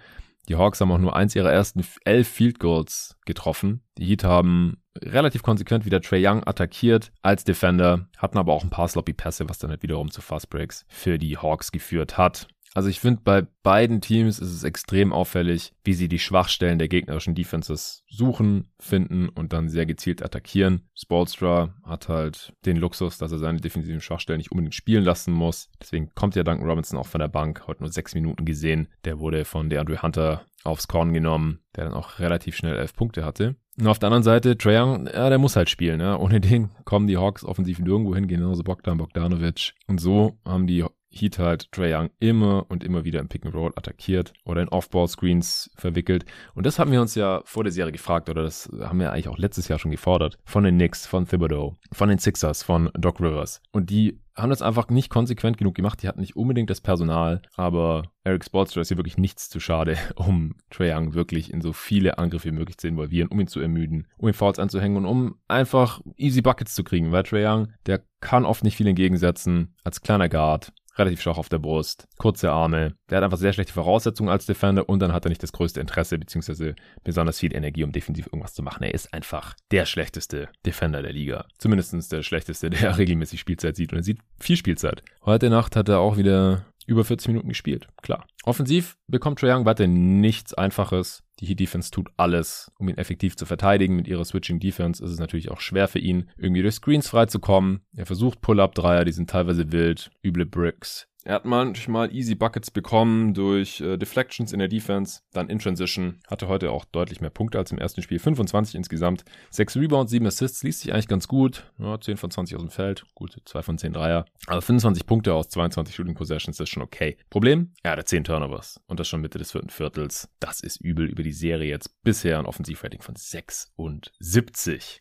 A: Die Hawks haben auch nur eins ihrer ersten elf Field Goals getroffen. Die Heat haben relativ konsequent wieder Trey Young attackiert als Defender, hatten aber auch ein paar sloppy Pässe, was dann halt wiederum zu Fast Breaks für die Hawks geführt hat. Also ich finde, bei beiden Teams ist es extrem auffällig, wie sie die Schwachstellen der gegnerischen Defenses suchen, finden und dann sehr gezielt attackieren. Spolstra hat halt den Luxus, dass er seine defensiven Schwachstellen nicht unbedingt spielen lassen muss. Deswegen kommt ja Duncan Robinson auch von der Bank, heute nur sechs Minuten gesehen. Der wurde von DeAndre Hunter aufs Korn genommen, der dann auch relativ schnell elf Punkte hatte. Und auf der anderen Seite, Trae Young, ja, der muss halt spielen. Ja. Ohne den kommen die Hawks offensiv nirgendwo hin, genauso Bogdan Bogdanovic. Und so haben die Heat halt Trae Young immer und immer wieder im Pick and Roll attackiert oder in Off-Ball-Screens verwickelt. Und das haben wir uns ja vor der Serie gefragt oder das haben wir eigentlich auch letztes Jahr schon gefordert. Von den Knicks, von Thibodeau, von den Sixers, von Doc Rivers. Und die haben das einfach nicht konsequent genug gemacht. Die hatten nicht unbedingt das Personal, aber Eric Spoelstra ist hier wirklich nichts zu schade, *laughs* um Trae Young wirklich in so viele Angriffe wie möglich zu involvieren, um ihn zu ermüden, um ihn Fouls anzuhängen und um einfach easy Buckets zu kriegen, weil Trae Young, der kann oft nicht viel entgegensetzen als kleiner Guard relativ schwach auf der Brust, kurze Arme. Der hat einfach sehr schlechte Voraussetzungen als Defender und dann hat er nicht das größte Interesse beziehungsweise besonders viel Energie, um defensiv irgendwas zu machen. Er ist einfach der schlechteste Defender der Liga. Zumindest der schlechteste, der *laughs* regelmäßig Spielzeit sieht und er sieht viel Spielzeit. Heute Nacht hat er auch wieder über 40 Minuten gespielt, klar. Offensiv bekommt Trae Young weiter nichts Einfaches. Die Heat Defense tut alles, um ihn effektiv zu verteidigen. Mit ihrer Switching Defense ist es natürlich auch schwer für ihn, irgendwie durch Screens freizukommen. Er versucht Pull-Up-Dreier, die sind teilweise wild, üble Bricks. Er hat manchmal easy Buckets bekommen durch äh, Deflections in der Defense, dann in Transition. Hatte heute auch deutlich mehr Punkte als im ersten Spiel. 25 insgesamt. 6 Rebounds, 7 Assists, liest sich eigentlich ganz gut. Ja, 10 von 20 aus dem Feld. Gut, 2 von 10 Dreier. Aber 25 Punkte aus 22 Shooting Possessions ist schon okay. Problem? Er hatte 10 Turnovers. Und das schon Mitte des vierten Viertels. Das ist übel über die Serie jetzt. Bisher ein Offensivrating von 76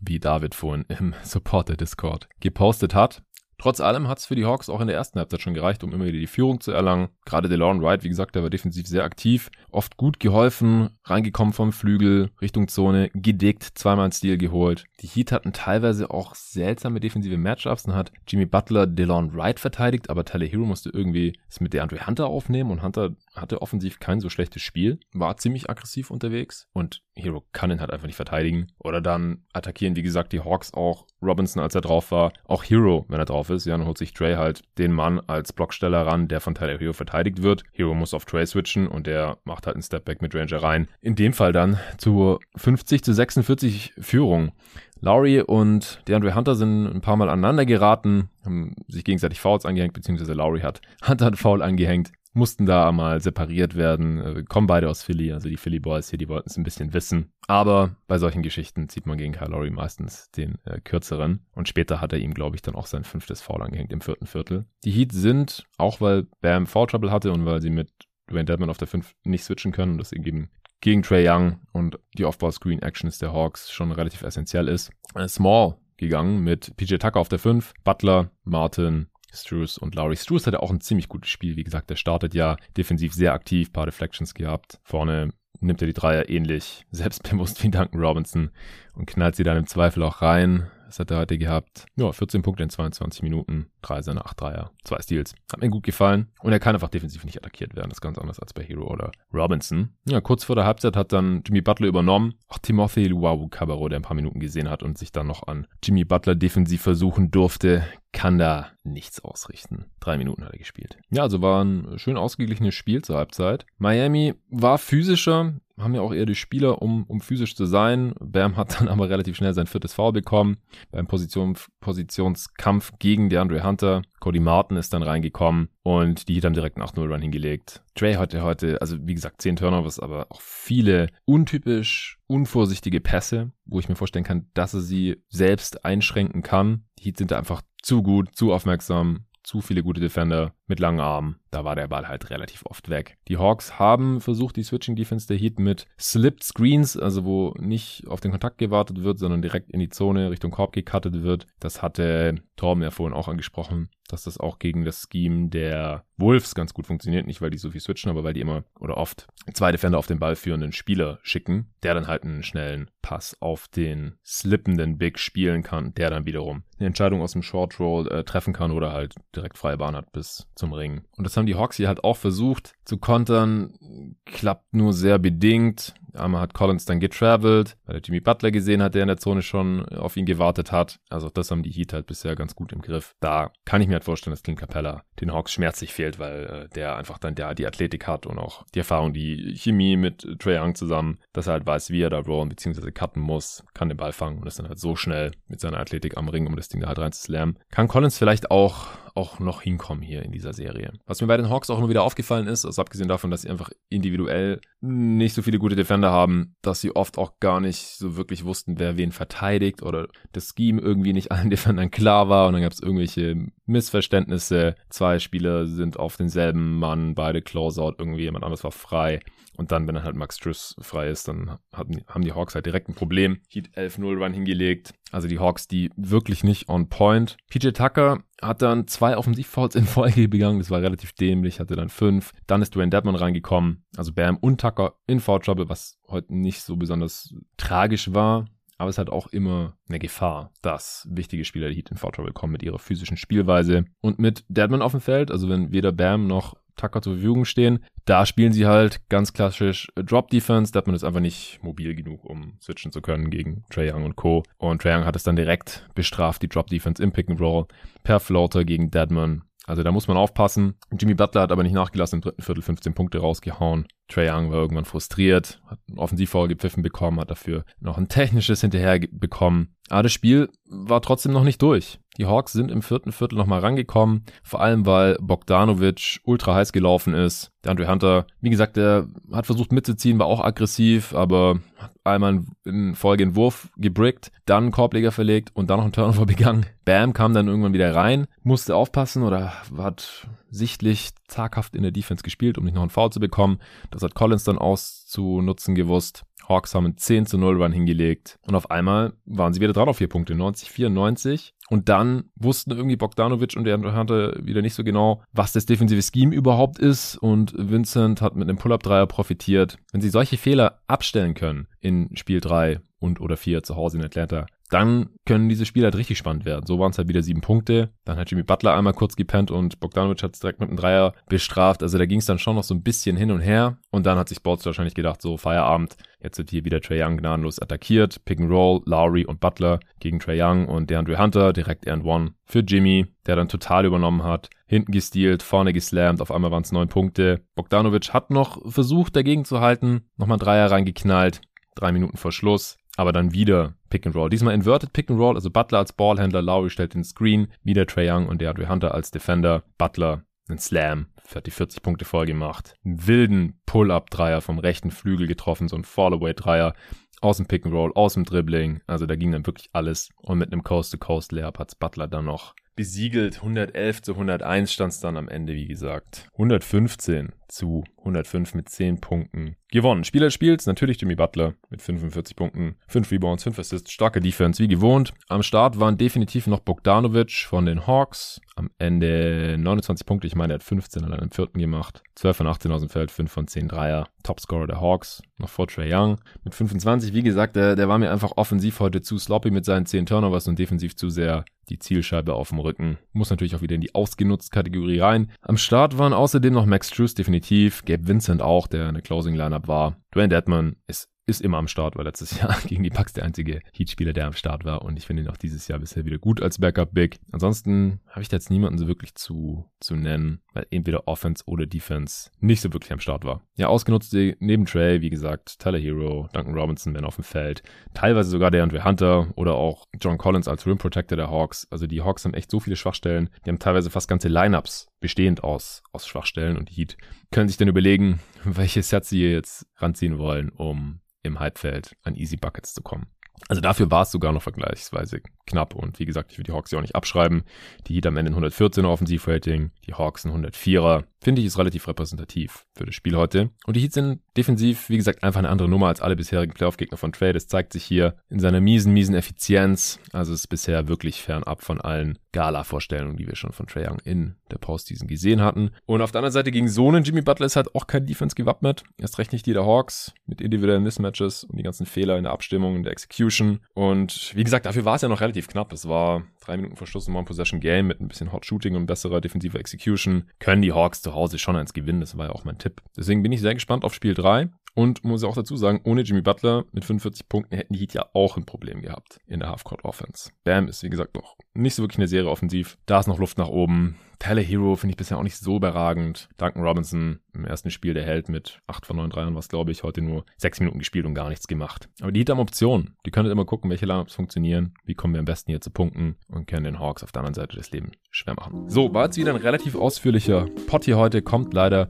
A: wie David vorhin im Supporter Discord gepostet hat. Trotz allem hat es für die Hawks auch in der ersten Halbzeit schon gereicht, um immer wieder die Führung zu erlangen. Gerade DeLon Wright, wie gesagt, der war defensiv sehr aktiv, oft gut geholfen, reingekommen vom Flügel, Richtung Zone, gedickt, zweimal ein Stil geholt. Die Heat hatten teilweise auch seltsame defensive Matchups. Dann hat Jimmy Butler DeLon Wright verteidigt, aber Tyler Hero musste irgendwie es mit DeAndre Hunter aufnehmen und Hunter hatte offensiv kein so schlechtes Spiel, war ziemlich aggressiv unterwegs und Hero kann ihn halt einfach nicht verteidigen. Oder dann attackieren, wie gesagt, die Hawks auch Robinson, als er drauf war. Auch Hero, wenn er drauf ist. Ja, dann holt sich Trey halt den Mann als Blocksteller ran, der von Tyler Hero verteidigt wird. Hero muss auf Trey switchen und der macht halt einen Stepback mit Ranger rein. In dem Fall dann zur 50 zu 46 Führung. Lowry und DeAndre Hunter sind ein paar Mal aneinander geraten, haben sich gegenseitig Fouls angehängt, beziehungsweise Lowry hat *laughs* Hunter hat Foul angehängt mussten da mal separiert werden. Äh, kommen beide aus Philly, also die Philly Boys hier, die wollten es ein bisschen wissen. Aber bei solchen Geschichten zieht man gegen Kyle meistens den äh, kürzeren. Und später hat er ihm, glaube ich, dann auch sein fünftes Foul angehängt im vierten Viertel. Die Heat sind, auch weil Bam Foul Trouble hatte und weil sie mit Dwayne Dedman auf der 5 nicht switchen können und das eben gegen Trey Young und die Off-Ball-Screen-Actions der Hawks schon relativ essentiell ist. Äh, Small gegangen mit PJ Tucker auf der 5, Butler, Martin, Struce und Lowry. Struce hatte auch ein ziemlich gutes Spiel. Wie gesagt, der startet ja defensiv sehr aktiv, paar Deflections gehabt. Vorne nimmt er die Dreier ähnlich *laughs* selbstbewusst wie Duncan Robinson und knallt sie dann im Zweifel auch rein. Das hat er heute gehabt. Ja, 14 Punkte in 22 Minuten, drei seiner 8 Dreier, zwei Steals. Hat mir gut gefallen. Und er kann einfach defensiv nicht attackiert werden. Das ist ganz anders als bei Hero oder Robinson. Ja, kurz vor der Halbzeit hat dann Jimmy Butler übernommen. Auch Timothy Luau Cabarro, der ein paar Minuten gesehen hat und sich dann noch an Jimmy Butler defensiv versuchen durfte, kann da nichts ausrichten. Drei Minuten hat er gespielt. Ja, also war ein schön ausgeglichenes Spiel zur Halbzeit. Miami war physischer, haben ja auch eher die Spieler, um, um physisch zu sein. Bam hat dann *laughs* aber relativ schnell sein viertes Foul bekommen beim Position, Positionskampf gegen DeAndre Hunter. Cody Martin ist dann reingekommen und die Heat haben direkt einen 8-0-Run hingelegt. Trey hatte heute, also wie gesagt, 10 Turnovers, aber auch viele untypisch unvorsichtige Pässe, wo ich mir vorstellen kann, dass er sie selbst einschränken kann. Die Heat sind da einfach zu gut, zu aufmerksam, zu viele gute Defender mit langen Armen. Da war der Ball halt relativ oft weg. Die Hawks haben versucht, die Switching Defense der Heat mit Slipped Screens, also wo nicht auf den Kontakt gewartet wird, sondern direkt in die Zone Richtung Korb gecuttet wird. Das hatte Torben ja vorhin auch angesprochen, dass das auch gegen das Scheme der Wolves ganz gut funktioniert. Nicht, weil die so viel switchen, aber weil die immer oder oft zwei Defender auf den Ball führenden Spieler schicken, der dann halt einen schnellen Pass auf den slippenden Big spielen kann, der dann wiederum eine Entscheidung aus dem Short Roll äh, treffen kann oder halt direkt freie Bahn hat bis zum Ring. Und das haben die Hawks hier halt auch versucht zu kontern, klappt nur sehr bedingt. Einmal hat Collins dann getravelt, weil er Jimmy Butler gesehen hat, der in der Zone schon auf ihn gewartet hat. Also das haben die Heat halt bisher ganz gut im Griff. Da kann ich mir halt vorstellen, dass Clint Capella den Hawks schmerzlich fehlt, weil äh, der einfach dann der die Athletik hat und auch die Erfahrung, die Chemie mit Trey Young zusammen, dass er halt weiß, wie er da rollen bzw. cutten muss, kann den Ball fangen und ist dann halt so schnell mit seiner Athletik am Ring, um das Ding da halt reinzuslammen. Kann Collins vielleicht auch auch noch hinkommen hier in dieser Serie. Was mir bei den Hawks auch immer wieder aufgefallen ist, also abgesehen davon, dass sie einfach individuell nicht so viele gute Defender haben, dass sie oft auch gar nicht so wirklich wussten, wer wen verteidigt oder das Scheme irgendwie nicht allen *laughs* Defendern klar war und dann gab es irgendwelche Missverständnisse. Zwei Spieler sind auf denselben Mann, beide Closeout, irgendwie jemand anderes war frei. Und dann, wenn dann halt Max Truss frei ist, dann haben die Hawks halt direkt ein Problem. Heat 11-0 Run hingelegt. Also die Hawks, die wirklich nicht on point. PJ Tucker hat dann zwei Offensivfouls in Folge begangen. Das war relativ dämlich, hatte dann fünf. Dann ist Dwayne Dedman reingekommen. Also Bam und Tucker in Foul Trouble, was heute nicht so besonders tragisch war. Aber es halt auch immer eine Gefahr, dass wichtige Spieler der Heat in Foul Trouble kommen mit ihrer physischen Spielweise. Und mit Deadman auf dem Feld, also wenn weder Bam noch Tucker zur Verfügung stehen. Da spielen sie halt ganz klassisch Drop Defense. Da hat man ist einfach nicht mobil genug, um switchen zu können gegen Trae Young und Co. Und Trae Young hat es dann direkt bestraft, die Drop Defense im Pick and Roll per Floater gegen Deadman. Also da muss man aufpassen. Jimmy Butler hat aber nicht nachgelassen, im dritten Viertel 15 Punkte rausgehauen. Trey Young war irgendwann frustriert, hat einen Offensivfoul gepfiffen bekommen, hat dafür noch ein technisches hinterher bekommen. Aber das Spiel war trotzdem noch nicht durch. Die Hawks sind im vierten Viertel nochmal rangekommen, vor allem weil Bogdanovic ultra heiß gelaufen ist. Der Andre Hunter, wie gesagt, der hat versucht mitzuziehen, war auch aggressiv, aber hat einmal in Folge einen Wurf gebrickt, dann einen Korbleger verlegt und dann noch einen Turnover *laughs* begangen. Bam kam dann irgendwann wieder rein, musste aufpassen oder hat sichtlich zaghaft in der Defense gespielt, um nicht noch einen Foul zu bekommen. Das hat Collins dann auszunutzen gewusst. Hawks haben einen 10 zu 0 Run hingelegt und auf einmal waren sie wieder dran auf vier Punkte, 90, 94. Und dann wussten irgendwie Bogdanovic und der Hunter wieder nicht so genau, was das defensive Scheme überhaupt ist. Und Vincent hat mit einem Pull-Up-Dreier profitiert. Wenn sie solche Fehler abstellen können in Spiel 3 und oder 4 zu Hause in Atlanta, dann können diese Spiele halt richtig spannend werden. So waren es halt wieder sieben Punkte. Dann hat Jimmy Butler einmal kurz gepennt und Bogdanovic hat es direkt mit einem Dreier bestraft. Also da ging es dann schon noch so ein bisschen hin und her. Und dann hat sich Sports wahrscheinlich gedacht, so Feierabend, jetzt wird hier wieder Trey Young gnadenlos attackiert. Pick and Roll, Lowry und Butler gegen Trey Young und DeAndre Hunter direkt and one für Jimmy, der dann total übernommen hat. Hinten gestealt, vorne geslammt, auf einmal waren es neun Punkte. Bogdanovic hat noch versucht dagegen zu halten, nochmal Dreier reingeknallt. Drei Minuten vor Schluss aber dann wieder Pick and Roll. Diesmal Inverted Pick and Roll, also Butler als Ballhändler, Lowry stellt den Screen, wieder Trey Young und DeAndre Hunter als Defender, Butler einen Slam, hat die 40 Punkte voll gemacht, einen wilden Pull-Up-Dreier vom rechten Flügel getroffen, so ein Fallaway-Dreier aus dem Pick and Roll, aus dem Dribbling, also da ging dann wirklich alles und mit einem Coast-to-Coast-Layup hat's Butler dann noch besiegelt. 111 zu 101 stand es dann am Ende, wie gesagt. 115 zu 105 mit 10 Punkten gewonnen. Spieler des Spiels natürlich Jimmy Butler mit 45 Punkten, 5 Rebounds, 5 Assists, starke Defense wie gewohnt. Am Start waren definitiv noch Bogdanovic von den Hawks. Am Ende 29 Punkte, ich meine, er hat 15 allein im vierten gemacht. 12 von 18 aus dem Feld, 5 von 10 Dreier. Topscorer der Hawks, noch vor Trey Young. Mit 25, wie gesagt, der, der war mir einfach offensiv heute zu sloppy mit seinen 10 Turnovers und defensiv zu sehr die Zielscheibe auf dem Rücken. Muss natürlich auch wieder in die ausgenutzt Kategorie rein. Am Start waren außerdem noch Max Truce definitiv, Gabe Vincent auch, der eine Closing Lineup war. Dwayne Deadman ist ist immer am Start, war letztes *laughs* Jahr gegen die Bucks der einzige Heat-Spieler, der am Start war. Und ich finde ihn auch dieses Jahr bisher wieder gut als Backup-Big. Ansonsten habe ich da jetzt niemanden so wirklich zu, zu nennen, weil entweder Offense oder Defense nicht so wirklich am Start war. Ja, ausgenutzte neben Trey, wie gesagt, Tyler Hero, Duncan Robinson werden auf dem Feld. Teilweise sogar der Andre Hunter oder auch John Collins als Rim Protector der Hawks. Also die Hawks haben echt so viele Schwachstellen. Die haben teilweise fast ganze Lineups bestehend aus, aus Schwachstellen und Heat können sich dann überlegen, *laughs* welche Sets sie jetzt ranziehen wollen, um im Halbfeld an Easy Buckets zu kommen. Also dafür war es sogar noch vergleichsweise knapp. Und wie gesagt, ich will die Hawks ja auch nicht abschreiben. Die Heat am Ende ein 114er Offensivrating, die Hawks ein 104er. Finde ich ist relativ repräsentativ für das Spiel heute. Und die Heat sind defensiv, wie gesagt, einfach eine andere Nummer als alle bisherigen Playoff-Gegner von Trey. Das zeigt sich hier in seiner miesen, miesen Effizienz. Also ist bisher wirklich fernab von allen Gala-Vorstellungen, die wir schon von Trey Young in der Postseason gesehen hatten. Und auf der anderen Seite gegen so einen Jimmy Butler ist halt auch kein Defense gewappnet. Erst recht nicht die der Hawks mit individuellen Mismatches und die ganzen Fehler in der Abstimmung, in der Execution. Und wie gesagt, dafür war es ja noch relativ knapp. Es war drei Minuten Verschluss im One-Possession-Game mit ein bisschen Hot Shooting und besserer defensiver Execution. Können die Hawks zu Hause schon eins gewinnen. Das war ja auch mein Tipp. Deswegen bin ich sehr gespannt auf Spiel 3. Und muss auch dazu sagen, ohne Jimmy Butler mit 45 Punkten hätten die Heat ja auch ein Problem gehabt in der Halfcourt Offense. Bam ist, wie gesagt, noch nicht so wirklich eine Serie offensiv. Da ist noch Luft nach oben. Tyler Hero finde ich bisher auch nicht so überragend. Duncan Robinson im ersten Spiel der Held mit 8 von 9 Dreiern, was glaube ich, heute nur 6 Minuten gespielt und gar nichts gemacht. Aber die Heat haben Optionen. Die können immer gucken, welche Lineups funktionieren, wie kommen wir am besten hier zu Punkten und können den Hawks auf der anderen Seite des Lebens schwer machen. So, war jetzt wieder ein relativ ausführlicher Pot hier heute, kommt leider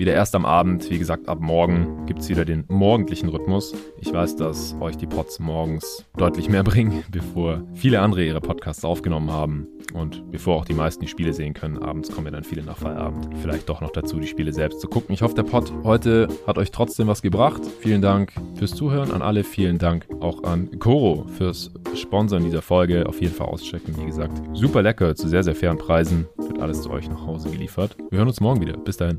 A: wieder erst am Abend. Wie gesagt, ab morgen gibt es wieder den morgendlichen Rhythmus. Ich weiß, dass euch die Pods morgens deutlich mehr *laughs* bringen, bevor viele andere ihre Podcasts aufgenommen haben. Und bevor auch die meisten die Spiele sehen können, abends kommen ja dann viele nach Feierabend. Vielleicht doch noch dazu, die Spiele selbst zu gucken. Ich hoffe, der Pod heute hat euch trotzdem was gebracht. Vielen Dank fürs Zuhören an alle. Vielen Dank auch an Koro fürs Sponsoren dieser Folge. Auf jeden Fall auschecken. Wie gesagt, super lecker zu sehr, sehr fairen Preisen. Wird alles zu euch nach Hause geliefert. Wir hören uns morgen wieder. Bis dahin.